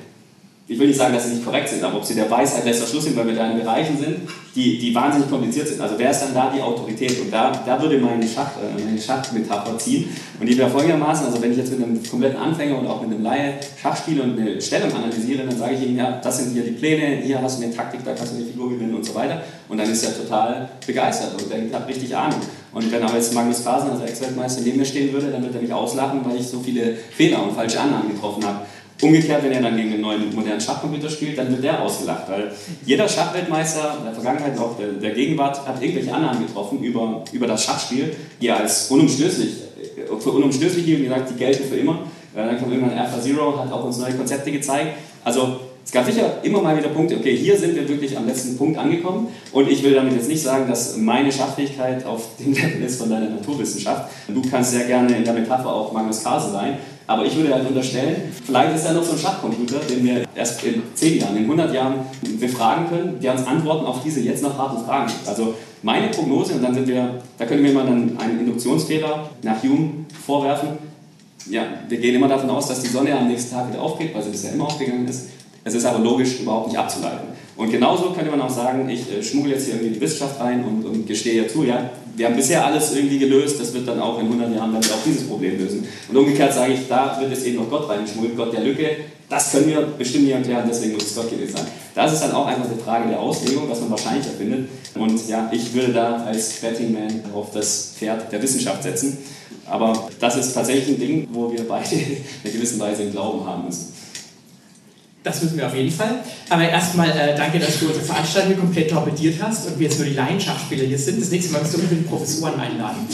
ich will nicht sagen, dass sie nicht korrekt sind, aber ob sie der Weisheit letzter Schluss sind, weil wir da in Bereichen sind, die, die wahnsinnig kompliziert sind. Also wer ist dann da die Autorität? Und da, da würde meine, Schach, äh, meine Schachmetapher ziehen. Und die wäre folgendermaßen, also wenn ich jetzt mit einem kompletten Anfänger und auch mit einem Laie Schach spiele und eine Stellung analysiere, dann sage ich ihm, ja, das sind hier die Pläne, hier hast du eine Taktik, da kannst du eine Figur gewinnen und so weiter. Und dann ist er total begeistert und denkt, hat richtig Ahnung. Und wenn aber jetzt Magnus Carlsen, also Ex-Weltmeister, neben mir stehen würde, dann würde er mich auslachen, weil ich so viele Fehler und falsche Annahmen getroffen habe. Umgekehrt, wenn er dann gegen einen neuen modernen Schachcomputer spielt, dann wird der ausgelacht, weil jeder Schachweltmeister der Vergangenheit auch der, der Gegenwart hat irgendwelche Annahmen getroffen über, über das Schachspiel, die er als unumstößlich, äh, für unumstößlich hielt und gesagt, die gelten für immer. Dann kam irgendwann Alpha Zero, hat auch uns neue Konzepte gezeigt. Also es gab sicher immer mal wieder Punkte, okay, hier sind wir wirklich am letzten Punkt angekommen und ich will damit jetzt nicht sagen, dass meine Schachfähigkeit auf dem Level ist von deiner Naturwissenschaft. Du kannst sehr gerne in der Metapher auch Magnus Carlsen sein, aber ich würde halt unterstellen, vielleicht ist da noch so ein Schachcomputer, den wir erst in 10 Jahren, in 100 Jahren befragen können, der uns Antworten auf diese jetzt noch harten Fragen gibt. Also meine Prognose, und dann sind wir, da können wir mal dann einen Induktionsfehler nach Hume vorwerfen, ja, wir gehen immer davon aus, dass die Sonne am nächsten Tag wieder aufgeht, weil sie bisher immer aufgegangen ist. Es ist aber logisch überhaupt nicht abzuleiten. Und genauso könnte man auch sagen, ich äh, schmuggle jetzt hier irgendwie die Wissenschaft rein und, und gestehe ja zu, ja, wir haben bisher alles irgendwie gelöst, das wird dann auch in 100 Jahren dann auch dieses Problem lösen. Und umgekehrt sage ich, da wird jetzt eben noch Gott reingeschmuggelt, Gott der Lücke, das können wir bestimmt nicht erklären, deswegen muss es Gott gewesen sein. Das ist dann auch einfach eine Frage der Auslegung, was man wahrscheinlicher findet. Und ja, ich würde da als Betting Man auf das Pferd der Wissenschaft setzen. Aber das ist tatsächlich ein Ding, wo wir beide in einer gewissen Weise Glauben haben müssen. Das müssen wir auf jeden Fall. Aber erstmal äh, danke, dass du unsere Veranstaltung komplett torpediert hast und wir jetzt nur die Laienschachspieler hier sind. Das nächste Mal müsst du unbedingt Professoren einladen.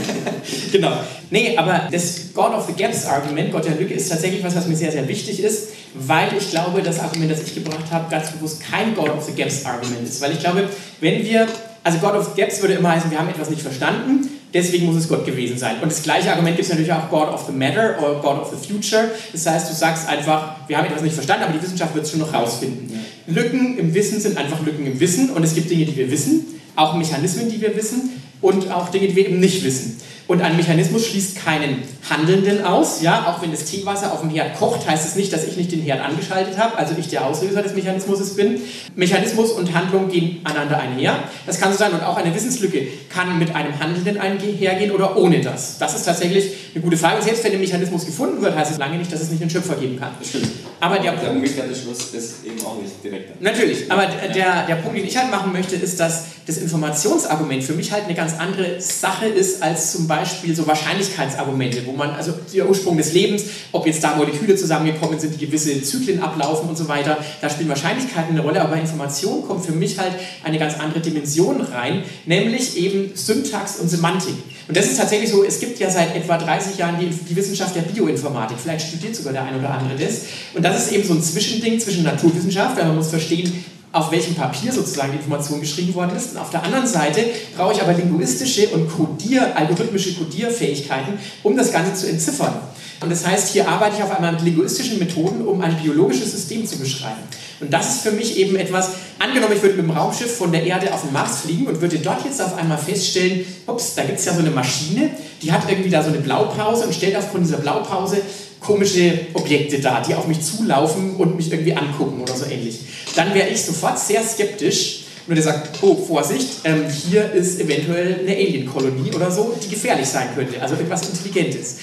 genau. Nee, aber das God of the Gaps Argument, Gott der Lücke, ist tatsächlich was, was mir sehr, sehr wichtig ist, weil ich glaube, das Argument, das ich gebracht habe, ganz bewusst kein God of the Gaps Argument ist. Weil ich glaube, wenn wir, also God of the Gaps würde immer heißen, wir haben etwas nicht verstanden, Deswegen muss es Gott gewesen sein. Und das gleiche Argument gibt es natürlich auch God of the Matter oder God of the Future. Das heißt, du sagst einfach, wir haben etwas nicht verstanden, aber die Wissenschaft wird es schon noch rausfinden. Ja. Lücken im Wissen sind einfach Lücken im Wissen und es gibt Dinge, die wir wissen, auch Mechanismen, die wir wissen und auch Dinge, die wir eben nicht wissen. Und ein Mechanismus schließt keinen Handelnden aus. Ja? Auch wenn das Teewasser auf dem Herd kocht, heißt es nicht, dass ich nicht den Herd angeschaltet habe, also ich der Auslöser des Mechanismus bin. Mechanismus und Handlung gehen einander einher. Das kann so sein. Und auch eine Wissenslücke kann mit einem Handelnden einhergehen oder ohne das. Das ist tatsächlich eine gute Frage. Selbst wenn ein Mechanismus gefunden wird, heißt es lange nicht, dass es nicht einen Schöpfer geben kann. Das stimmt. Aber der, der umgekehrte Schluss ist eben auch nicht direkt. Natürlich, aber der, der Punkt, den ich halt machen möchte, ist, dass das Informationsargument für mich halt eine ganz andere Sache ist als zum Beispiel so Wahrscheinlichkeitsargumente, wo man, also der Ursprung des Lebens, ob jetzt da Moleküle zusammengekommen sind, die gewisse Zyklen ablaufen und so weiter, da spielen Wahrscheinlichkeiten eine Rolle, aber Information kommt für mich halt eine ganz andere Dimension rein, nämlich eben Syntax und Semantik. Und das ist tatsächlich so, es gibt ja seit etwa 30 Jahren die, die Wissenschaft der Bioinformatik, vielleicht studiert sogar der ein oder andere das, und das ist eben so ein Zwischending zwischen Naturwissenschaft, weil man muss verstehen, auf welchem Papier sozusagen die Information geschrieben worden ist. Und auf der anderen Seite brauche ich aber linguistische und Codier, algorithmische Codierfähigkeiten, um das Ganze zu entziffern. Und das heißt, hier arbeite ich auf einmal mit linguistischen Methoden, um ein biologisches System zu beschreiben. Und das ist für mich eben etwas, angenommen, ich würde mit dem Raumschiff von der Erde auf den Mars fliegen und würde dort jetzt auf einmal feststellen, ups, da gibt es ja so eine Maschine, die hat irgendwie da so eine Blaupause und stellt aufgrund dieser Blaupause komische Objekte dar, die auf mich zulaufen und mich irgendwie angucken oder so ähnlich. Dann wäre ich sofort sehr skeptisch und der sagt, oh, Vorsicht, ähm, hier ist eventuell eine Alien-Kolonie oder so, die gefährlich sein könnte, also etwas Intelligentes.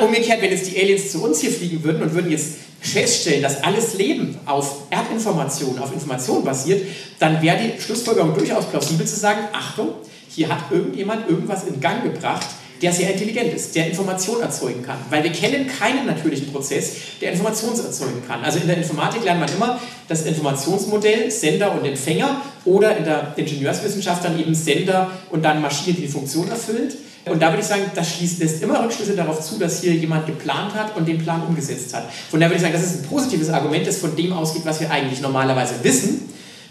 Umgekehrt, wenn jetzt die Aliens zu uns hier fliegen würden und würden jetzt feststellen, dass alles Leben auf Erbinformation, auf Information basiert, dann wäre die Schlussfolgerung durchaus plausibel zu sagen, Achtung, hier hat irgendjemand irgendwas in Gang gebracht, der sehr intelligent ist, der Information erzeugen kann. Weil wir kennen keinen natürlichen Prozess, der Information erzeugen kann. Also in der Informatik lernt man immer das Informationsmodell, Sender und Empfänger oder in der Ingenieurswissenschaft dann eben Sender und dann Maschine, die die Funktion erfüllt. Und da würde ich sagen, das schließt, lässt immer Rückschlüsse darauf zu, dass hier jemand geplant hat und den Plan umgesetzt hat. Von daher würde ich sagen, das ist ein positives Argument, das von dem ausgeht, was wir eigentlich normalerweise wissen.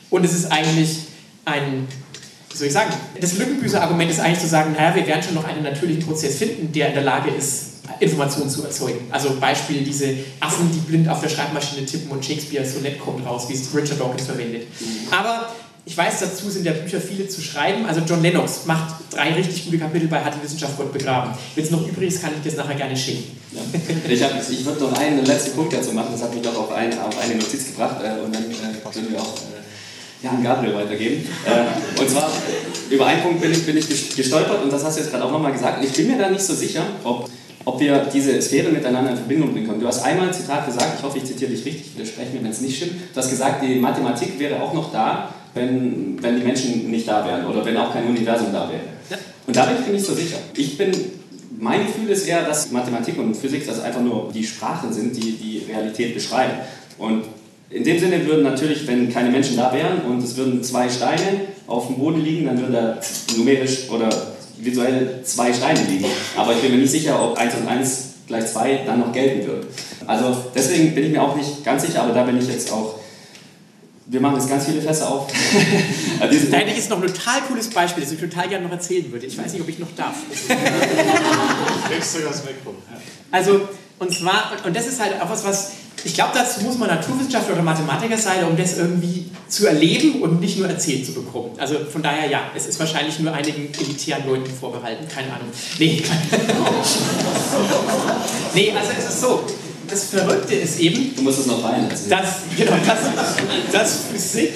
Und es ist eigentlich ein, wie soll ich sagen, das Lückenbüßer-Argument ist eigentlich zu sagen, naja, wir werden schon noch einen natürlichen Prozess finden, der in der Lage ist, Informationen zu erzeugen. Also Beispiel diese Affen, die blind auf der Schreibmaschine tippen und Shakespeare Sonett kommt raus, wie es Richard Dawkins verwendet. Aber ich weiß, dazu sind ja Bücher viele zu schreiben. Also John Lennox macht drei richtig gute Kapitel bei Hat die Wissenschaft Gott begraben. Wenn es noch übrig ist, kann ich das nachher gerne schicken. Ja. Ich, ich würde noch einen letzten Punkt dazu machen. Das hat mich doch auf, ein, auf eine Notiz gebracht. Äh, und dann äh, können wir auch äh, Jan Gabriel weitergeben. Äh, und zwar, über einen Punkt bin ich, bin ich gestolpert und das hast du jetzt gerade auch nochmal gesagt. Ich bin mir da nicht so sicher, ob ob wir diese Sphäre miteinander in Verbindung bringen können. Du hast einmal ein Zitat gesagt, ich hoffe, ich zitiere dich richtig, widerspreche mir, wenn es nicht stimmt. Du hast gesagt, die Mathematik wäre auch noch da, wenn, wenn die Menschen nicht da wären oder wenn auch kein Universum da wäre. Ja. Und da bin ich mir nicht so sicher. Ich bin, mein Gefühl ist eher, dass Mathematik und Physik das einfach nur die Sprachen sind, die die Realität beschreiben. Und in dem Sinne würden natürlich, wenn keine Menschen da wären und es würden zwei Steine auf dem Boden liegen, dann würden da numerisch oder visuell zwei Steine liegen. Aber ich bin mir nicht sicher, ob 1 und 1 gleich 2 dann noch gelten wird. Also deswegen bin ich mir auch nicht ganz sicher, aber da bin ich jetzt auch wir machen jetzt ganz viele Fässer auf. da hätte ich jetzt noch ein total cooles Beispiel, das ich total gerne noch erzählen würde. Ich weiß nicht, ob ich noch darf. Kriegst du das Mikro. Also, und zwar, und das ist halt auch was, was, ich glaube, dazu muss man Naturwissenschaftler oder Mathematiker sein, um das irgendwie zu erleben und nicht nur erzählt zu bekommen. Also von daher, ja, es ist wahrscheinlich nur einigen elitären Leuten vorbehalten, keine Ahnung. Nee, nee also es ist so, das Verrückte ist eben. Du musst es noch rein dass, genau, dass, dass, Physik,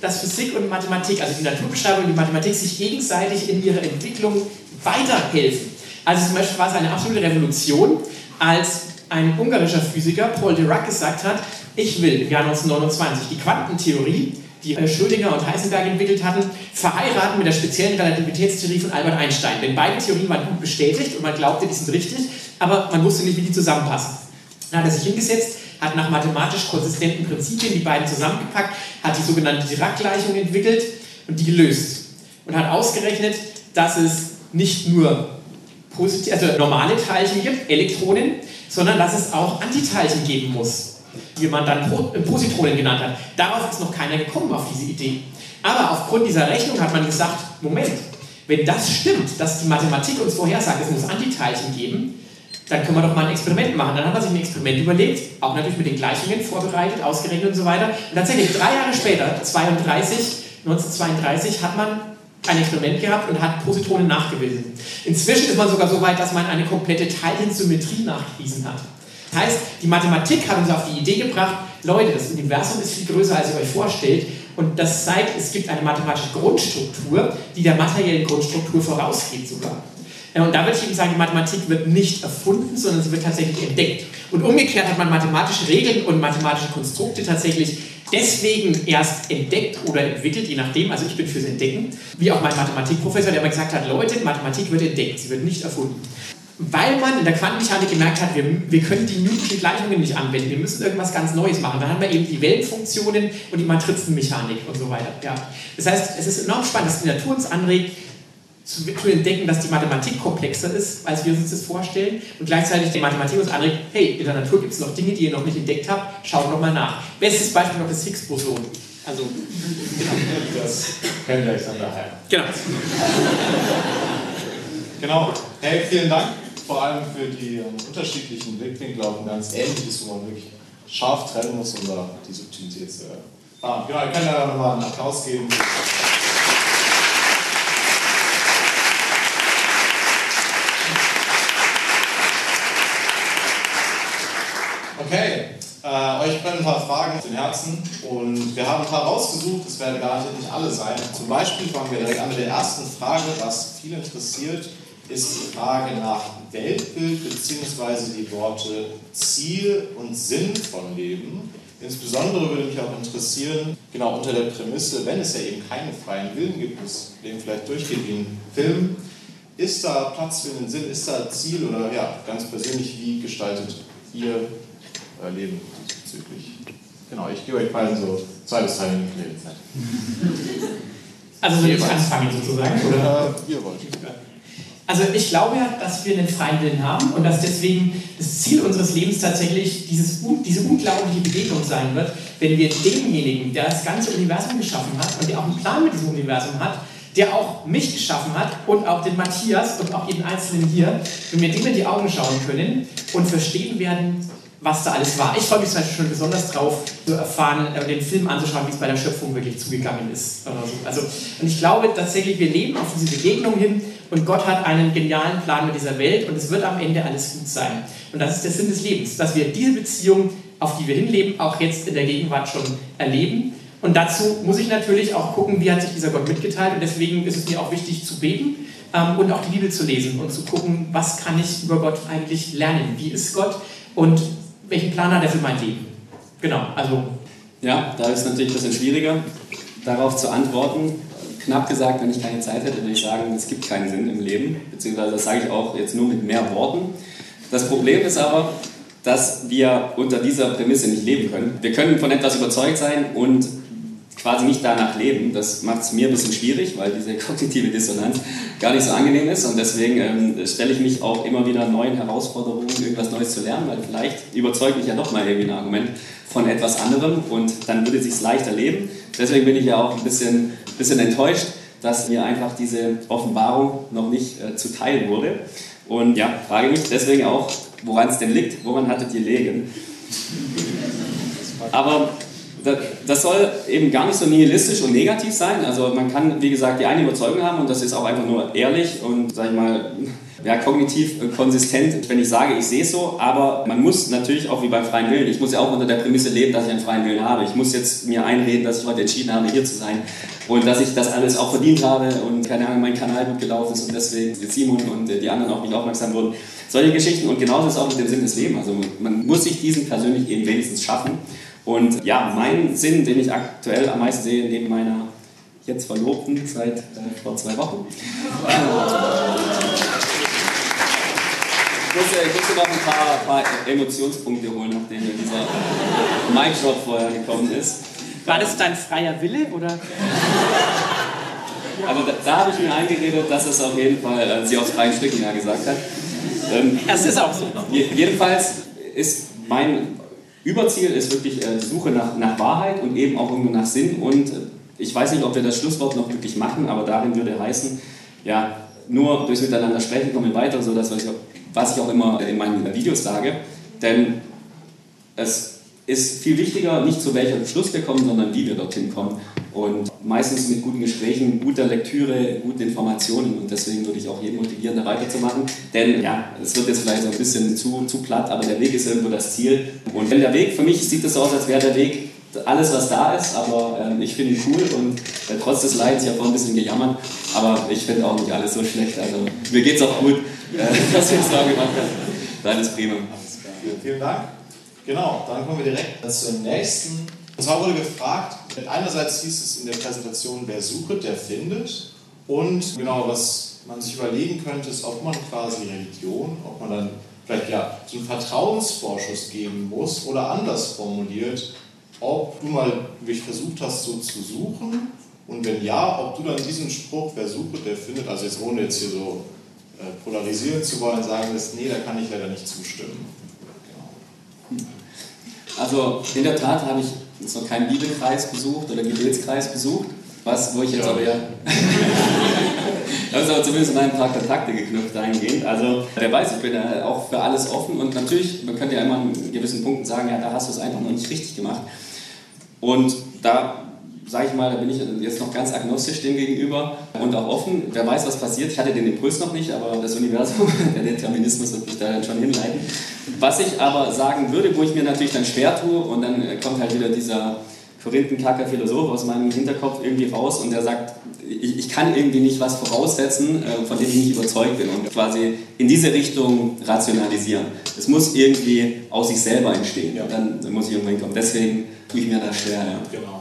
dass Physik und Mathematik, also die Naturbeschreibung und die Mathematik, sich gegenseitig in ihrer Entwicklung weiterhelfen. Also zum Beispiel war es eine absolute Revolution, als ein ungarischer Physiker, Paul Dirac, gesagt hat, ich will im Jahr 1929 die Quantentheorie, die äh, Schrödinger und Heisenberg entwickelt hatten, verheiraten mit der speziellen Relativitätstheorie von Albert Einstein. Denn beide Theorien waren gut bestätigt und man glaubte, die sind richtig, aber man wusste nicht, wie die zusammenpassen. Dann hat er sich hingesetzt, hat nach mathematisch konsistenten Prinzipien die beiden zusammengepackt, hat die sogenannte Dirac-Gleichung entwickelt und die gelöst. Und hat ausgerechnet, dass es nicht nur positiv, also normale Teilchen gibt, Elektronen, sondern dass es auch Antiteilchen geben muss, die man dann Positronen genannt hat. Darauf ist noch keiner gekommen, auf diese Idee. Aber aufgrund dieser Rechnung hat man gesagt, Moment, wenn das stimmt, dass die Mathematik uns vorhersagt, es muss Antiteilchen geben, dann können wir doch mal ein Experiment machen. Dann hat man sich ein Experiment überlegt, auch natürlich mit den Gleichungen vorbereitet, ausgerechnet und so weiter. Und tatsächlich drei Jahre später, 32, 1932, hat man ein Experiment gehabt und hat Positronen nachgewiesen. Inzwischen ist man sogar so weit, dass man eine komplette Teilchensymmetrie nachgewiesen hat. Das heißt, die Mathematik hat uns auf die Idee gebracht, Leute, das Universum ist viel größer, als ihr euch vorstellt. Und das zeigt, es gibt eine mathematische Grundstruktur, die der materiellen Grundstruktur vorausgeht sogar. Und da würde ich eben sagen, die Mathematik wird nicht erfunden, sondern sie wird tatsächlich entdeckt. Und umgekehrt hat man mathematische Regeln und mathematische Konstrukte tatsächlich deswegen erst entdeckt oder entwickelt, je nachdem, also ich bin fürs Entdecken, wie auch mein Mathematikprofessor, der immer gesagt hat, Leute, Mathematik wird entdeckt, sie wird nicht erfunden. Weil man in der Quantenmechanik gemerkt hat, wir, wir können die Newtonschen Gleichungen nicht anwenden, wir müssen irgendwas ganz Neues machen. Dann haben wir eben die Wellenfunktionen und die Matrizenmechanik und so weiter. Ja. Das heißt, es ist enorm spannend, dass die Natur uns anregt, zu, zu, entdecken, dass die Mathematik komplexer ist, als wir uns das vorstellen und gleichzeitig die Mathematik uns anregt, hey, in der Natur gibt es noch Dinge, die ihr noch nicht entdeckt habt, schaut noch mal nach. Bestes Beispiel noch das Higgs-Boson. Also, genau. Das kennen wir Alexander Heim. Genau. genau. Hey, vielen Dank, vor allem für die ähm, unterschiedlichen Blickwinkel auf ein ganz ähnliches, wo man wirklich scharf trennen muss, um da die Subtilität zu erhöhen. Ah, genau, ich kann da nochmal einen Applaus geben. Okay, äh, euch brennen ein paar Fragen auf den Herzen und wir haben ein paar rausgesucht, das werden garantiert nicht alle sein. Zum Beispiel fangen wir direkt an mit der ersten Frage, was viele interessiert, ist die Frage nach Weltbild bzw. die Worte Ziel und Sinn von Leben. Insbesondere würde mich auch interessieren, genau unter der Prämisse, wenn es ja eben keinen freien Willen gibt, das Leben vielleicht durchgeht wie ein Film, ist da Platz für einen Sinn, ist da Ziel oder ja, ganz persönlich, wie gestaltet ihr euer Leben diesbezüglich? Genau, ich gebe euch beiden so zwei bis drei Minuten Redezeit. Also soll ich anfangen sozusagen? Oder? Äh, ihr wollt. Also ich glaube ja, dass wir einen freien Willen haben und dass deswegen das Ziel unseres Lebens tatsächlich dieses, diese unglaubliche Begegnung sein wird, wenn wir demjenigen, der das ganze Universum geschaffen hat und der auch einen Plan mit diesem Universum hat, der auch mich geschaffen hat und auch den Matthias und auch jeden Einzelnen hier, wenn wir dem in die Augen schauen können und verstehen werden, was da alles war. Ich freue mich zum Beispiel schon besonders drauf, zu erfahren, äh, den Film anzuschauen, wie es bei der Schöpfung wirklich zugegangen ist. So. Also, und ich glaube tatsächlich, wir leben auf diese Begegnung hin und Gott hat einen genialen Plan mit dieser Welt und es wird am Ende alles gut sein. Und das ist der Sinn des Lebens, dass wir diese Beziehung, auf die wir hinleben, auch jetzt in der Gegenwart schon erleben. Und dazu muss ich natürlich auch gucken, wie hat sich dieser Gott mitgeteilt. Und deswegen ist es mir auch wichtig zu beten ähm, und auch die Bibel zu lesen und zu gucken, was kann ich über Gott eigentlich lernen? Wie ist Gott? Und welchen Plan hat er für mein Leben? Genau, also. Ja, da ist es natürlich ein bisschen schwieriger, darauf zu antworten. Knapp gesagt, wenn ich keine Zeit hätte, würde ich sagen, es gibt keinen Sinn im Leben, beziehungsweise das sage ich auch jetzt nur mit mehr Worten. Das Problem ist aber, dass wir unter dieser Prämisse nicht leben können. Wir können von etwas überzeugt sein und quasi nicht danach leben. Das macht es mir ein bisschen schwierig, weil diese kognitive Dissonanz gar nicht so angenehm ist und deswegen ähm, stelle ich mich auch immer wieder neuen Herausforderungen, irgendwas Neues zu lernen, weil vielleicht überzeugt mich ja doch mal irgendwie ein Argument von etwas anderem und dann würde es sich leichter leben. Deswegen bin ich ja auch ein bisschen, bisschen enttäuscht, dass mir einfach diese Offenbarung noch nicht äh, zuteil wurde. Und ja, frage mich deswegen auch, woran es denn liegt, woran hattet ihr Legen? Aber das soll eben gar nicht so nihilistisch und negativ sein. Also man kann, wie gesagt, die eine Überzeugung haben und das ist auch einfach nur ehrlich und, sag ich mal, ja, kognitiv konsistent, wenn ich sage, ich sehe es so, aber man muss natürlich auch wie beim freien Willen, ich muss ja auch unter der Prämisse leben, dass ich einen freien Willen habe. Ich muss jetzt mir einreden, dass ich heute entschieden habe, hier zu sein und dass ich das alles auch verdient habe und keine Ahnung, mein Kanal gut gelaufen ist und deswegen Simon und die anderen auf mich aufmerksam wurden. Solche Geschichten und genauso ist es auch mit dem Sinn des Lebens. Also man muss sich diesen persönlich eben wenigstens schaffen. Und ja, mein Sinn, den ich aktuell am meisten sehe, neben meiner jetzt Verlobten seit äh, vor zwei Wochen. Ich musste, ich musste noch ein paar, paar Emotionspunkte holen, nachdem dieser Mic-Drop vorher gekommen ist. War das dein freier Wille oder? Also da, da habe ich mir eingeredet, dass es auf jeden Fall äh, sie aus freien Stücken ja gesagt hat. Ähm, es ist auch so. Jedenfalls ist mein Überziel ist wirklich äh, die Suche nach, nach Wahrheit und eben auch irgendwo nach Sinn. Und äh, ich weiß nicht, ob wir das Schlusswort noch wirklich machen, aber darin würde heißen, ja, nur durchs Miteinander sprechen kommen wir weiter, so dass was ich, auch immer in meinen Videos sage. Denn es ist viel wichtiger, nicht zu welchem Schluss wir kommen, sondern wie wir dorthin kommen. Und meistens mit guten Gesprächen, guter Lektüre, guten Informationen. Und deswegen würde ich auch jeden motivieren, da weiterzumachen. Denn ja, es wird jetzt vielleicht so ein bisschen zu, zu platt, aber der Weg ist irgendwo das Ziel. Und wenn der Weg, für mich sieht es so aus, als wäre der Weg alles, was da ist, aber äh, ich finde ihn cool und äh, trotz des Leidens, ich habe vorhin ein bisschen gejammert, aber ich finde auch nicht alles so schlecht. Also mir geht es auch gut, äh, was wir jetzt da gemacht haben. Dann ist prima. Vielen, vielen Dank. Genau, dann kommen wir direkt zum nächsten. Und zwar wurde gefragt, einerseits hieß es in der Präsentation, wer sucht, der findet. Und genau, was man sich überlegen könnte, ist, ob man quasi Religion, ob man dann vielleicht ja so einen Vertrauensvorschuss geben muss oder anders formuliert, ob du mal wirklich versucht hast, so zu suchen und wenn ja, ob du dann diesen Spruch, wer sucht, der findet, also jetzt ohne jetzt hier so äh, polarisieren zu wollen, sagen wirst, nee, da kann ich leider nicht zustimmen. Also in der Tat habe ich jetzt noch keinen Bibelkreis besucht oder Gebetskreis besucht. Was, wo ich jetzt aber ja. Da ist aber zumindest mal ein paar Kontakte geknüpft dahingehend. Also, wer weiß, ich bin da auch für alles offen und natürlich, man könnte ja immer an gewissen Punkten sagen, ja, da hast du es einfach noch nicht richtig gemacht. Und da sage ich mal, da bin ich jetzt noch ganz agnostisch dem gegenüber und auch offen. Wer weiß, was passiert. Ich hatte den Impuls noch nicht, aber das Universum, der Determinismus wird mich da dann schon hinleiten. Was ich aber sagen würde, wo ich mir natürlich dann schwer tue und dann kommt halt wieder dieser Korinthenkacker Philosoph aus meinem Hinterkopf irgendwie raus und der sagt, ich, ich kann irgendwie nicht was voraussetzen, äh, von dem ich nicht überzeugt bin und quasi in diese Richtung rationalisieren. Es muss irgendwie aus sich selber entstehen, ja. dann muss ich irgendwann kommen. Deswegen tue ich mir da schwer. Ja. Genau.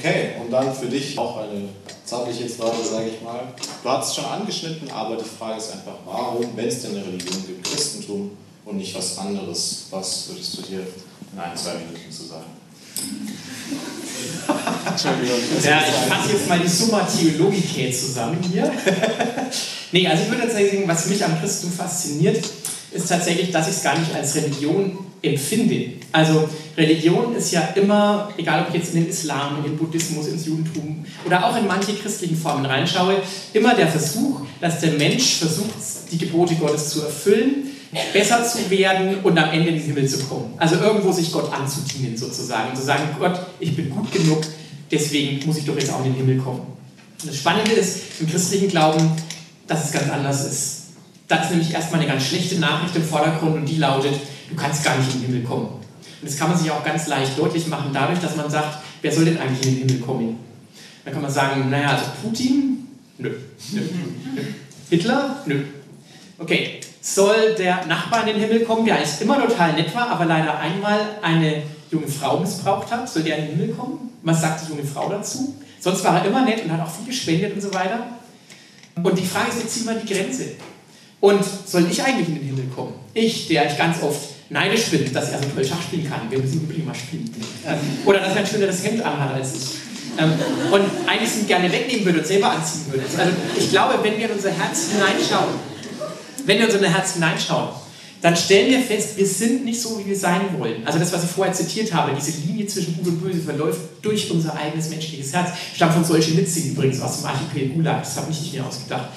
Okay, und dann für dich auch eine zärtliche Frage, sage ich mal. Du hast es schon angeschnitten, aber die Frage ist einfach, warum, wenn es denn eine Religion gibt, Christentum und nicht was anderes, was würdest du dir in ein, zwei Minuten zu sagen? Entschuldigung. Ja, ich fasse jetzt mal die Summa Theologicae zusammen hier. nee, also ich würde tatsächlich sagen, was mich am Christentum fasziniert, ist tatsächlich, dass ich es gar nicht als Religion empfinde. Also Religion ist ja immer, egal ob ich jetzt in den Islam, in den Buddhismus, ins Judentum oder auch in manche christlichen Formen reinschaue, immer der Versuch, dass der Mensch versucht, die Gebote Gottes zu erfüllen, besser zu werden und am Ende in den Himmel zu kommen. Also irgendwo sich Gott anzudienen sozusagen und zu sagen, Gott, ich bin gut genug, deswegen muss ich doch jetzt auch in den Himmel kommen. Und das Spannende ist im christlichen Glauben, dass es ganz anders ist. Da ist nämlich erstmal eine ganz schlechte Nachricht im Vordergrund und die lautet, du kannst gar nicht in den Himmel kommen. Und das kann man sich auch ganz leicht deutlich machen, dadurch, dass man sagt, wer soll denn eigentlich in den Himmel kommen? Dann kann man sagen, naja, also Putin? Nö. Nö. Hitler? Nö. Okay, soll der Nachbar in den Himmel kommen, der eigentlich immer total nett war, aber leider einmal eine junge Frau missbraucht hat? Soll der in den Himmel kommen? Was sagt die junge Frau dazu? Sonst war er immer nett und hat auch viel gespendet und so weiter. Und die Frage ist, jetzt ziehen wir die Grenze. Und soll ich eigentlich in den Himmel kommen? Ich, der ich ganz oft neidisch bin, dass er so toll Schach spielen kann. Wir müssen übrigens mal spielen. Ähm, oder dass er ein schöneres Hemd anhat als ich. Ähm, und eigentlich gerne wegnehmen würde und selber anziehen würde. Also ich glaube, wenn wir in unser Herz hineinschauen, wenn wir in unser Herz hineinschauen, dann stellen wir fest, wir sind nicht so, wie wir sein wollen. Also das, was ich vorher zitiert habe, diese Linie zwischen Gut und Böse verläuft durch unser eigenes menschliches Herz. Stammt von Solzhenitsyn übrigens aus dem Archipel Gulag. Das habe ich nicht mir ausgedacht.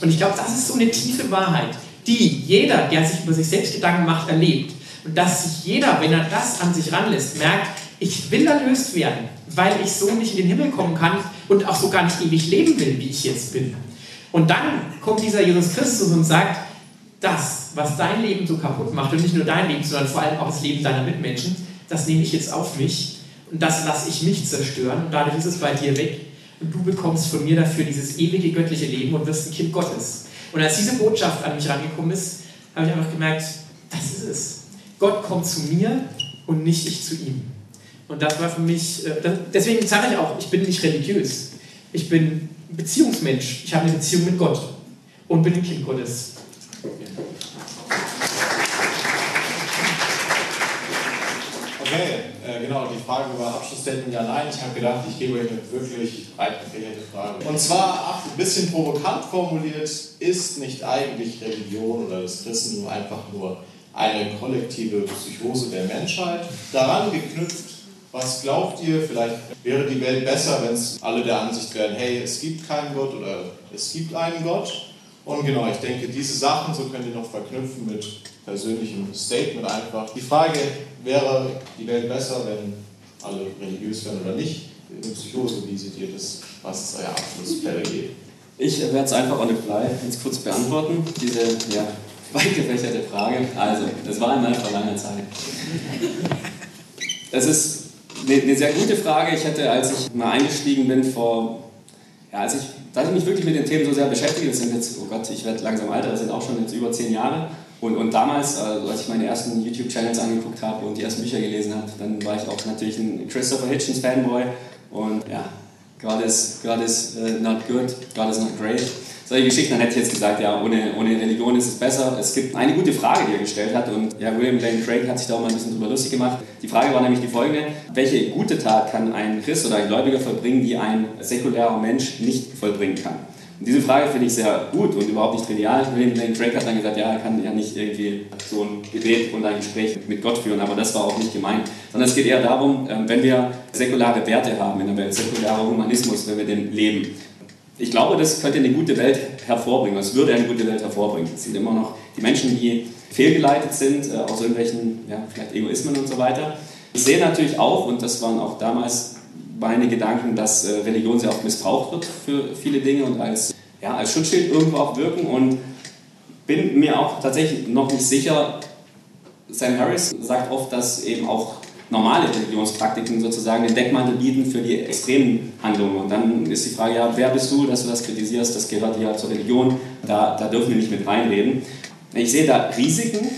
Und ich glaube, das ist so eine tiefe Wahrheit, die jeder, der sich über sich selbst Gedanken macht, erlebt. Und dass sich jeder, wenn er das an sich ranlässt, merkt, ich will erlöst werden, weil ich so nicht in den Himmel kommen kann und auch so gar nicht ewig leben will, wie ich jetzt bin. Und dann kommt dieser Jesus Christus und sagt, das, was dein Leben so kaputt macht, und nicht nur dein Leben, sondern vor allem auch das Leben deiner Mitmenschen, das nehme ich jetzt auf mich und das lasse ich mich zerstören und dadurch ist es bei dir weg und du bekommst von mir dafür dieses ewige göttliche Leben und wirst ein Kind Gottes. Und als diese Botschaft an mich rangekommen ist, habe ich einfach gemerkt, das ist es. Gott kommt zu mir und nicht ich zu ihm. Und das war für mich, äh, deswegen sage ich auch, ich bin nicht religiös. Ich bin Beziehungsmensch. Ich habe eine Beziehung mit Gott und bin ein Kind Gottes. Okay, äh, genau, die Frage war Abschlussstatement ja, nein. Ich habe gedacht, ich gebe euch eine wirklich breit gefächerte Frage. Und zwar, ein bisschen provokant formuliert, ist nicht eigentlich Religion oder das Christentum einfach nur eine kollektive Psychose der Menschheit? Daran geknüpft, was glaubt ihr, vielleicht wäre die Welt besser, wenn es alle der Ansicht wären, hey, es gibt keinen Gott oder es gibt einen Gott? Und genau, ich denke, diese Sachen, so könnt ihr noch verknüpfen mit persönlichem Statement einfach. Die Frage wäre, die Welt besser, wenn alle religiös wären oder nicht? In Psychose, wie seht ihr das? Was ist euer Abschlussplädoyer? Ich werde es einfach on the fly jetzt kurz beantworten, diese ja, weit gefächerte Frage. Also, es war einmal vor langer Zeit. Es ist eine, sehr gute Frage. Ich hätte, als ich mal eingestiegen bin vor, ja, als ich da ich mich wirklich mit den Themen so sehr beschäftige, das sind jetzt, oh Gott, ich werde langsam alter, das sind auch schon jetzt über zehn Jahre. Und, und damals, also als ich meine ersten YouTube-Channels angeguckt habe und die ersten Bücher gelesen habe, dann war ich auch natürlich ein Christopher Hitchens Fanboy. Und ja, God is, God is uh, not good, God is not great solche Geschichten, dann hätte ich jetzt gesagt, ja, ohne, ohne Religion ist es besser. Es gibt eine gute Frage, die er gestellt hat und ja, William Lane Craig hat sich da auch mal ein bisschen drüber lustig gemacht. Die Frage war nämlich die folgende, welche gute Tat kann ein Christ oder ein Gläubiger vollbringen, die ein säkulärer Mensch nicht vollbringen kann? diese Frage finde ich sehr gut und überhaupt nicht trivial. Lane Drake hat dann gesagt, ja, er kann ja nicht irgendwie so ein Gebet und ein Gespräch mit Gott führen, aber das war auch nicht gemeint. Sondern es geht eher darum, ähm, wenn wir säkulare Werte haben in der Welt, säkularer Humanismus, wenn wir den leben. Ich glaube, das könnte eine gute Welt hervorbringen, es würde eine gute Welt hervorbringen. Es sind immer noch die Menschen, die fehlgeleitet sind, äh, aus irgendwelchen, ja, vielleicht Egoismen und so weiter. Ich sehe natürlich auch, und das waren auch damals meine Gedanken, dass äh, Religion sehr oft missbraucht wird für viele Dinge und als, ja, als Schutzschild irgendwo auch wirken und bin mir auch tatsächlich noch nicht sicher. Sam Harris sagt oft, dass eben auch normale Religionspraktiken sozusagen den Deckmantel bieten für die extremen Handlungen. Und dann ist die Frage, ja, wer bist du, dass du das kritisierst? Das gehört ja zur Religion, da, da dürfen wir nicht mit reinreden. Ich sehe da Risiken,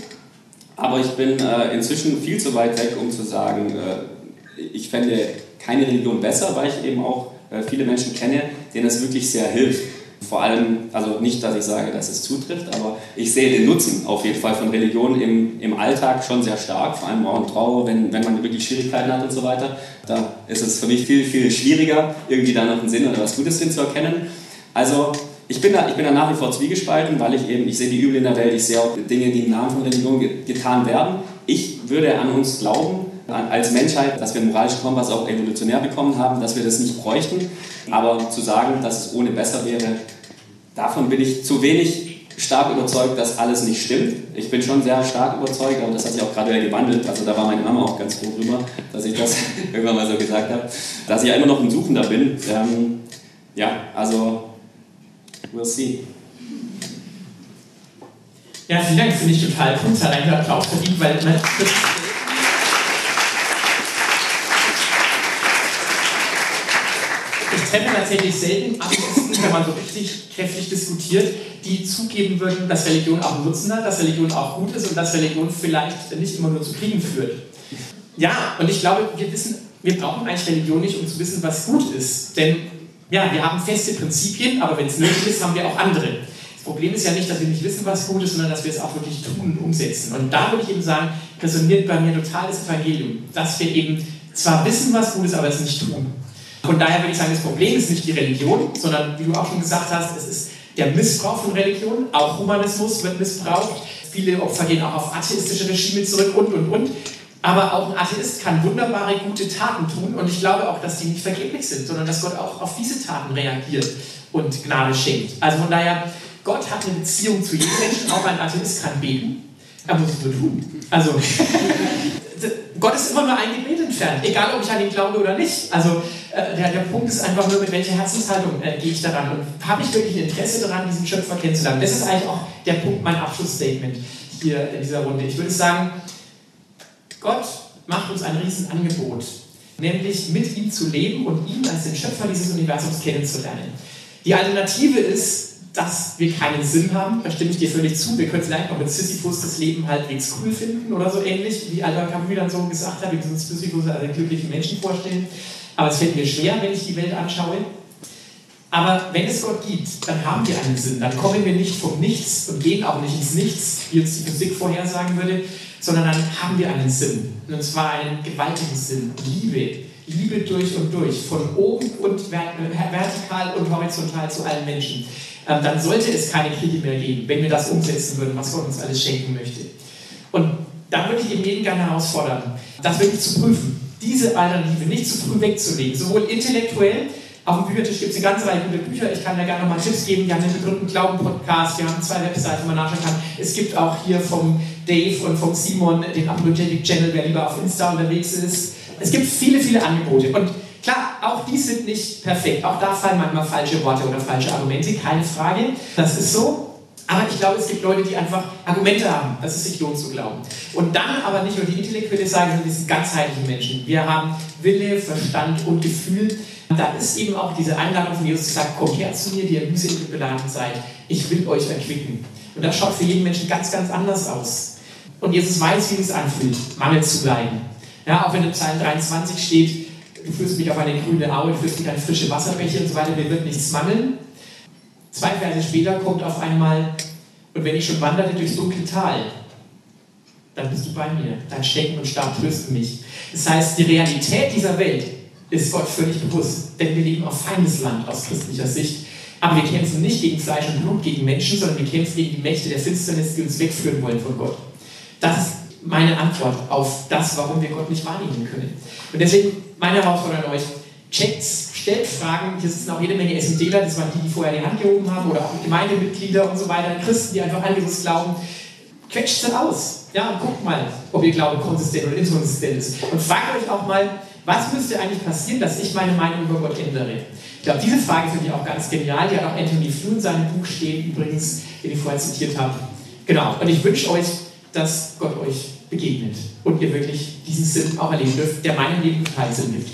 aber ich bin äh, inzwischen viel zu weit weg, um zu sagen, äh, ich fände keine Religion besser, weil ich eben auch äh, viele Menschen kenne, denen es wirklich sehr hilft. Vor allem, also nicht, dass ich sage, dass es zutrifft, aber ich sehe den Nutzen auf jeden Fall von Religion im, im Alltag schon sehr stark, vor allem auch in Trauer, wenn, wenn man wirklich Schwierigkeiten hat und so weiter. Da ist es für mich viel, viel schwieriger, irgendwie da noch einen Sinn oder was Gutes hin zu erkennen. Also ich bin, da, ich bin da nach wie vor zwiegespalten, weil ich eben, ich sehe die Übel in der Welt, ich sehe auch Dinge, die im Namen von Religion getan werden. Ich würde an uns glauben, als Menschheit, dass wir einen moralischen Kompass auch evolutionär bekommen haben, dass wir das nicht bräuchten. Aber zu sagen, dass es ohne besser wäre, davon bin ich zu wenig stark überzeugt, dass alles nicht stimmt. Ich bin schon sehr stark überzeugt, aber das hat sich auch gerade gewandelt. Also da war meine Mama auch ganz froh drüber, dass ich das irgendwann mal so gesagt habe, dass ich ja immer noch ein Suchender bin. Ähm, ja, also we'll see. Ja, vielen Dank, finde ich total cool. Es hat einen Applaus verdient, weil man, treffe tatsächlich selten Atheisten, wenn man so richtig kräftig diskutiert, die zugeben würden, dass Religion auch Nutzen hat, dass Religion auch gut ist und dass Religion vielleicht nicht immer nur zu Kriegen führt. Ja, und ich glaube, wir wissen, wir brauchen eigentlich Religion nicht, um zu wissen, was gut ist. Denn ja, wir haben feste Prinzipien, aber wenn es nötig ist, haben wir auch andere. Das Problem ist ja nicht, dass wir nicht wissen, was gut ist, sondern dass wir es auch wirklich tun und umsetzen. Und da würde ich eben sagen, resoniert bei mir total das Evangelium, dass wir eben zwar wissen, was gut ist, aber es nicht tun. Von daher würde ich sagen, das Problem ist nicht die Religion, sondern wie du auch schon gesagt hast, es ist der Missbrauch von Religion. Auch Humanismus wird missbraucht. Viele Opfer gehen auch auf atheistische Regime zurück und, und, und. Aber auch ein Atheist kann wunderbare, gute Taten tun. Und ich glaube auch, dass die nicht vergeblich sind, sondern dass Gott auch auf diese Taten reagiert und Gnade schenkt. Also von daher, Gott hat eine Beziehung zu jedem Menschen. Auch ein Atheist kann beten. Er muss es nur tun. Also, Gott ist immer nur ein Gebet entfernt, egal ob ich an ihn glaube oder nicht. Also, äh, der, der Punkt ist einfach nur, mit welcher Herzenshaltung äh, gehe ich daran und habe ich wirklich Interesse daran, diesen Schöpfer kennenzulernen. Das ist eigentlich auch der Punkt, mein Abschlussstatement hier in dieser Runde. Ich würde sagen, Gott macht uns ein Riesenangebot, nämlich mit ihm zu leben und ihn als den Schöpfer dieses Universums kennenzulernen. Die Alternative ist, dass wir keinen Sinn haben, da stimme ich dir völlig zu. Wir können vielleicht auch mit Sisyphus das Leben halbwegs cool finden oder so ähnlich, wie Albert Camus dann so gesagt hat, wir müssen uns Sisyphus als einen glücklichen Menschen vorstellen. Aber es fällt mir schwer, wenn ich die Welt anschaue. Aber wenn es Gott gibt, dann haben wir einen Sinn. Dann kommen wir nicht vom Nichts und gehen auch nicht ins Nichts, wie uns die Physik vorhersagen würde, sondern dann haben wir einen Sinn. Und zwar einen gewaltigen Sinn. Liebe. Liebe durch und durch. Von oben und vertikal und horizontal zu allen Menschen. Ähm, dann sollte es keine Kriege mehr geben, wenn wir das umsetzen würden, was Gott uns alles schenken möchte. Und da würde ich eben jeden gerne herausfordern, das wirklich zu prüfen, diese Alternative nicht zu früh wegzulegen, sowohl intellektuell, auf dem Büchertisch gibt es eine ganze Reihe gute Bücher. Ich kann da gerne nochmal Tipps geben. Wir haben den begründeten Glauben-Podcast, wir haben zwei Webseiten, wo man nachschauen kann. Es gibt auch hier vom Dave und vom Simon den Apologetic Channel, wer lieber auf Insta unterwegs ist. Es gibt viele, viele Angebote. Und Klar, auch die sind nicht perfekt. Auch da fallen manchmal falsche Worte oder falsche Argumente, keine Frage. Das ist so. Aber ich glaube, es gibt Leute, die einfach Argumente haben, dass es sich lohnt zu glauben. Und dann aber nicht nur die intellektuelle Seite, sondern diese ganzheitlichen Menschen. Wir haben Wille, Verstand und Gefühl. Da ist eben auch diese Einladung von Jesus, die sagt, kommt her zu mir, die ihr mühselig beladen seid. Ich will euch erquicken. Und das schaut für jeden Menschen ganz, ganz anders aus. Und Jesus weiß, wie es anfühlt, Mangel zu bleiben. Ja, auch wenn in Psalm 23 steht, du führst mich auf eine grüne Aue, du führst mich an frische Wasserbäche und so weiter, mir wird nichts mangeln. Zwei Verse später kommt auf einmal, und wenn ich schon wanderte durchs dunkle Tal, dann bist du bei mir. Dein Stecken und Stab trösten mich. Das heißt, die Realität dieser Welt ist Gott völlig bewusst, denn wir leben auf Feindesland aus christlicher Sicht. Aber wir kämpfen nicht gegen Fleisch und Blut, gegen Menschen, sondern wir kämpfen gegen die Mächte der Finsternis, die uns wegführen wollen von Gott. Das ist meine Antwort auf das, warum wir Gott nicht wahrnehmen können. Und deswegen meine Herausforderung an euch, checkt, stellt Fragen. Hier sitzen auch jede Menge SMDler, das waren die, die vorher die Hand gehoben haben, oder auch Gemeindemitglieder und so weiter, Christen, die einfach anderes glauben. Quetscht es aus. Ja, und guckt mal, ob ihr Glauben konsistent oder inkonsistent ist. Und fragt euch auch mal, was müsste eigentlich passieren, dass ich meine Meinung über Gott ändere? Ich glaube, diese Frage finde ich auch ganz genial. Die hat auch Anthony Flew in seinem Buch stehen, übrigens, den ich vorher zitiert habe. Genau. Und ich wünsche euch, dass Gott euch begegnet und ihr wirklich diesen Sinn auch erleben dürft, der meinem Leben total Sinn gibt.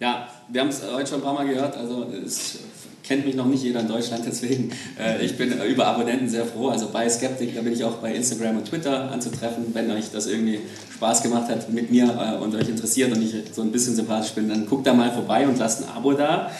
Ja, wir haben es heute schon ein paar Mal gehört, also es kennt mich noch nicht jeder in Deutschland, deswegen äh, ich bin über Abonnenten sehr froh. Also bei Skeptic, da bin ich auch bei Instagram und Twitter anzutreffen. Wenn euch das irgendwie Spaß gemacht hat mit mir äh, und euch interessiert und ich so ein bisschen sympathisch bin, dann guckt da mal vorbei und lasst ein Abo da.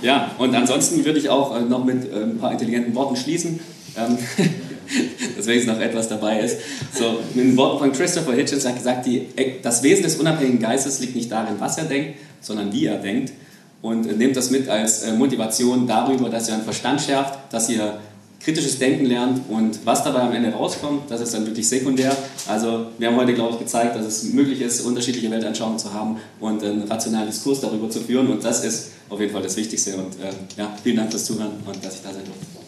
Ja, und ansonsten würde ich auch äh, noch mit äh, ein paar intelligenten Worten schließen. Ähm, dass wenigstens noch etwas dabei ist. So, mit den Worten von Christopher Hitchens hat gesagt, die, das Wesen des unabhängigen Geistes liegt nicht darin, was er denkt, sondern wie er denkt. Und nehmt das mit als äh, Motivation darüber, dass ihr einen Verstand schärft, dass ihr kritisches Denken lernt und was dabei am Ende rauskommt, das ist dann wirklich sekundär. Also wir haben heute, glaube ich, gezeigt, dass es möglich ist, unterschiedliche Weltanschauungen zu haben und einen rationalen Diskurs darüber zu führen und das ist auf jeden Fall das Wichtigste. Und äh, ja, vielen Dank fürs Zuhören und dass ich da sein durfte.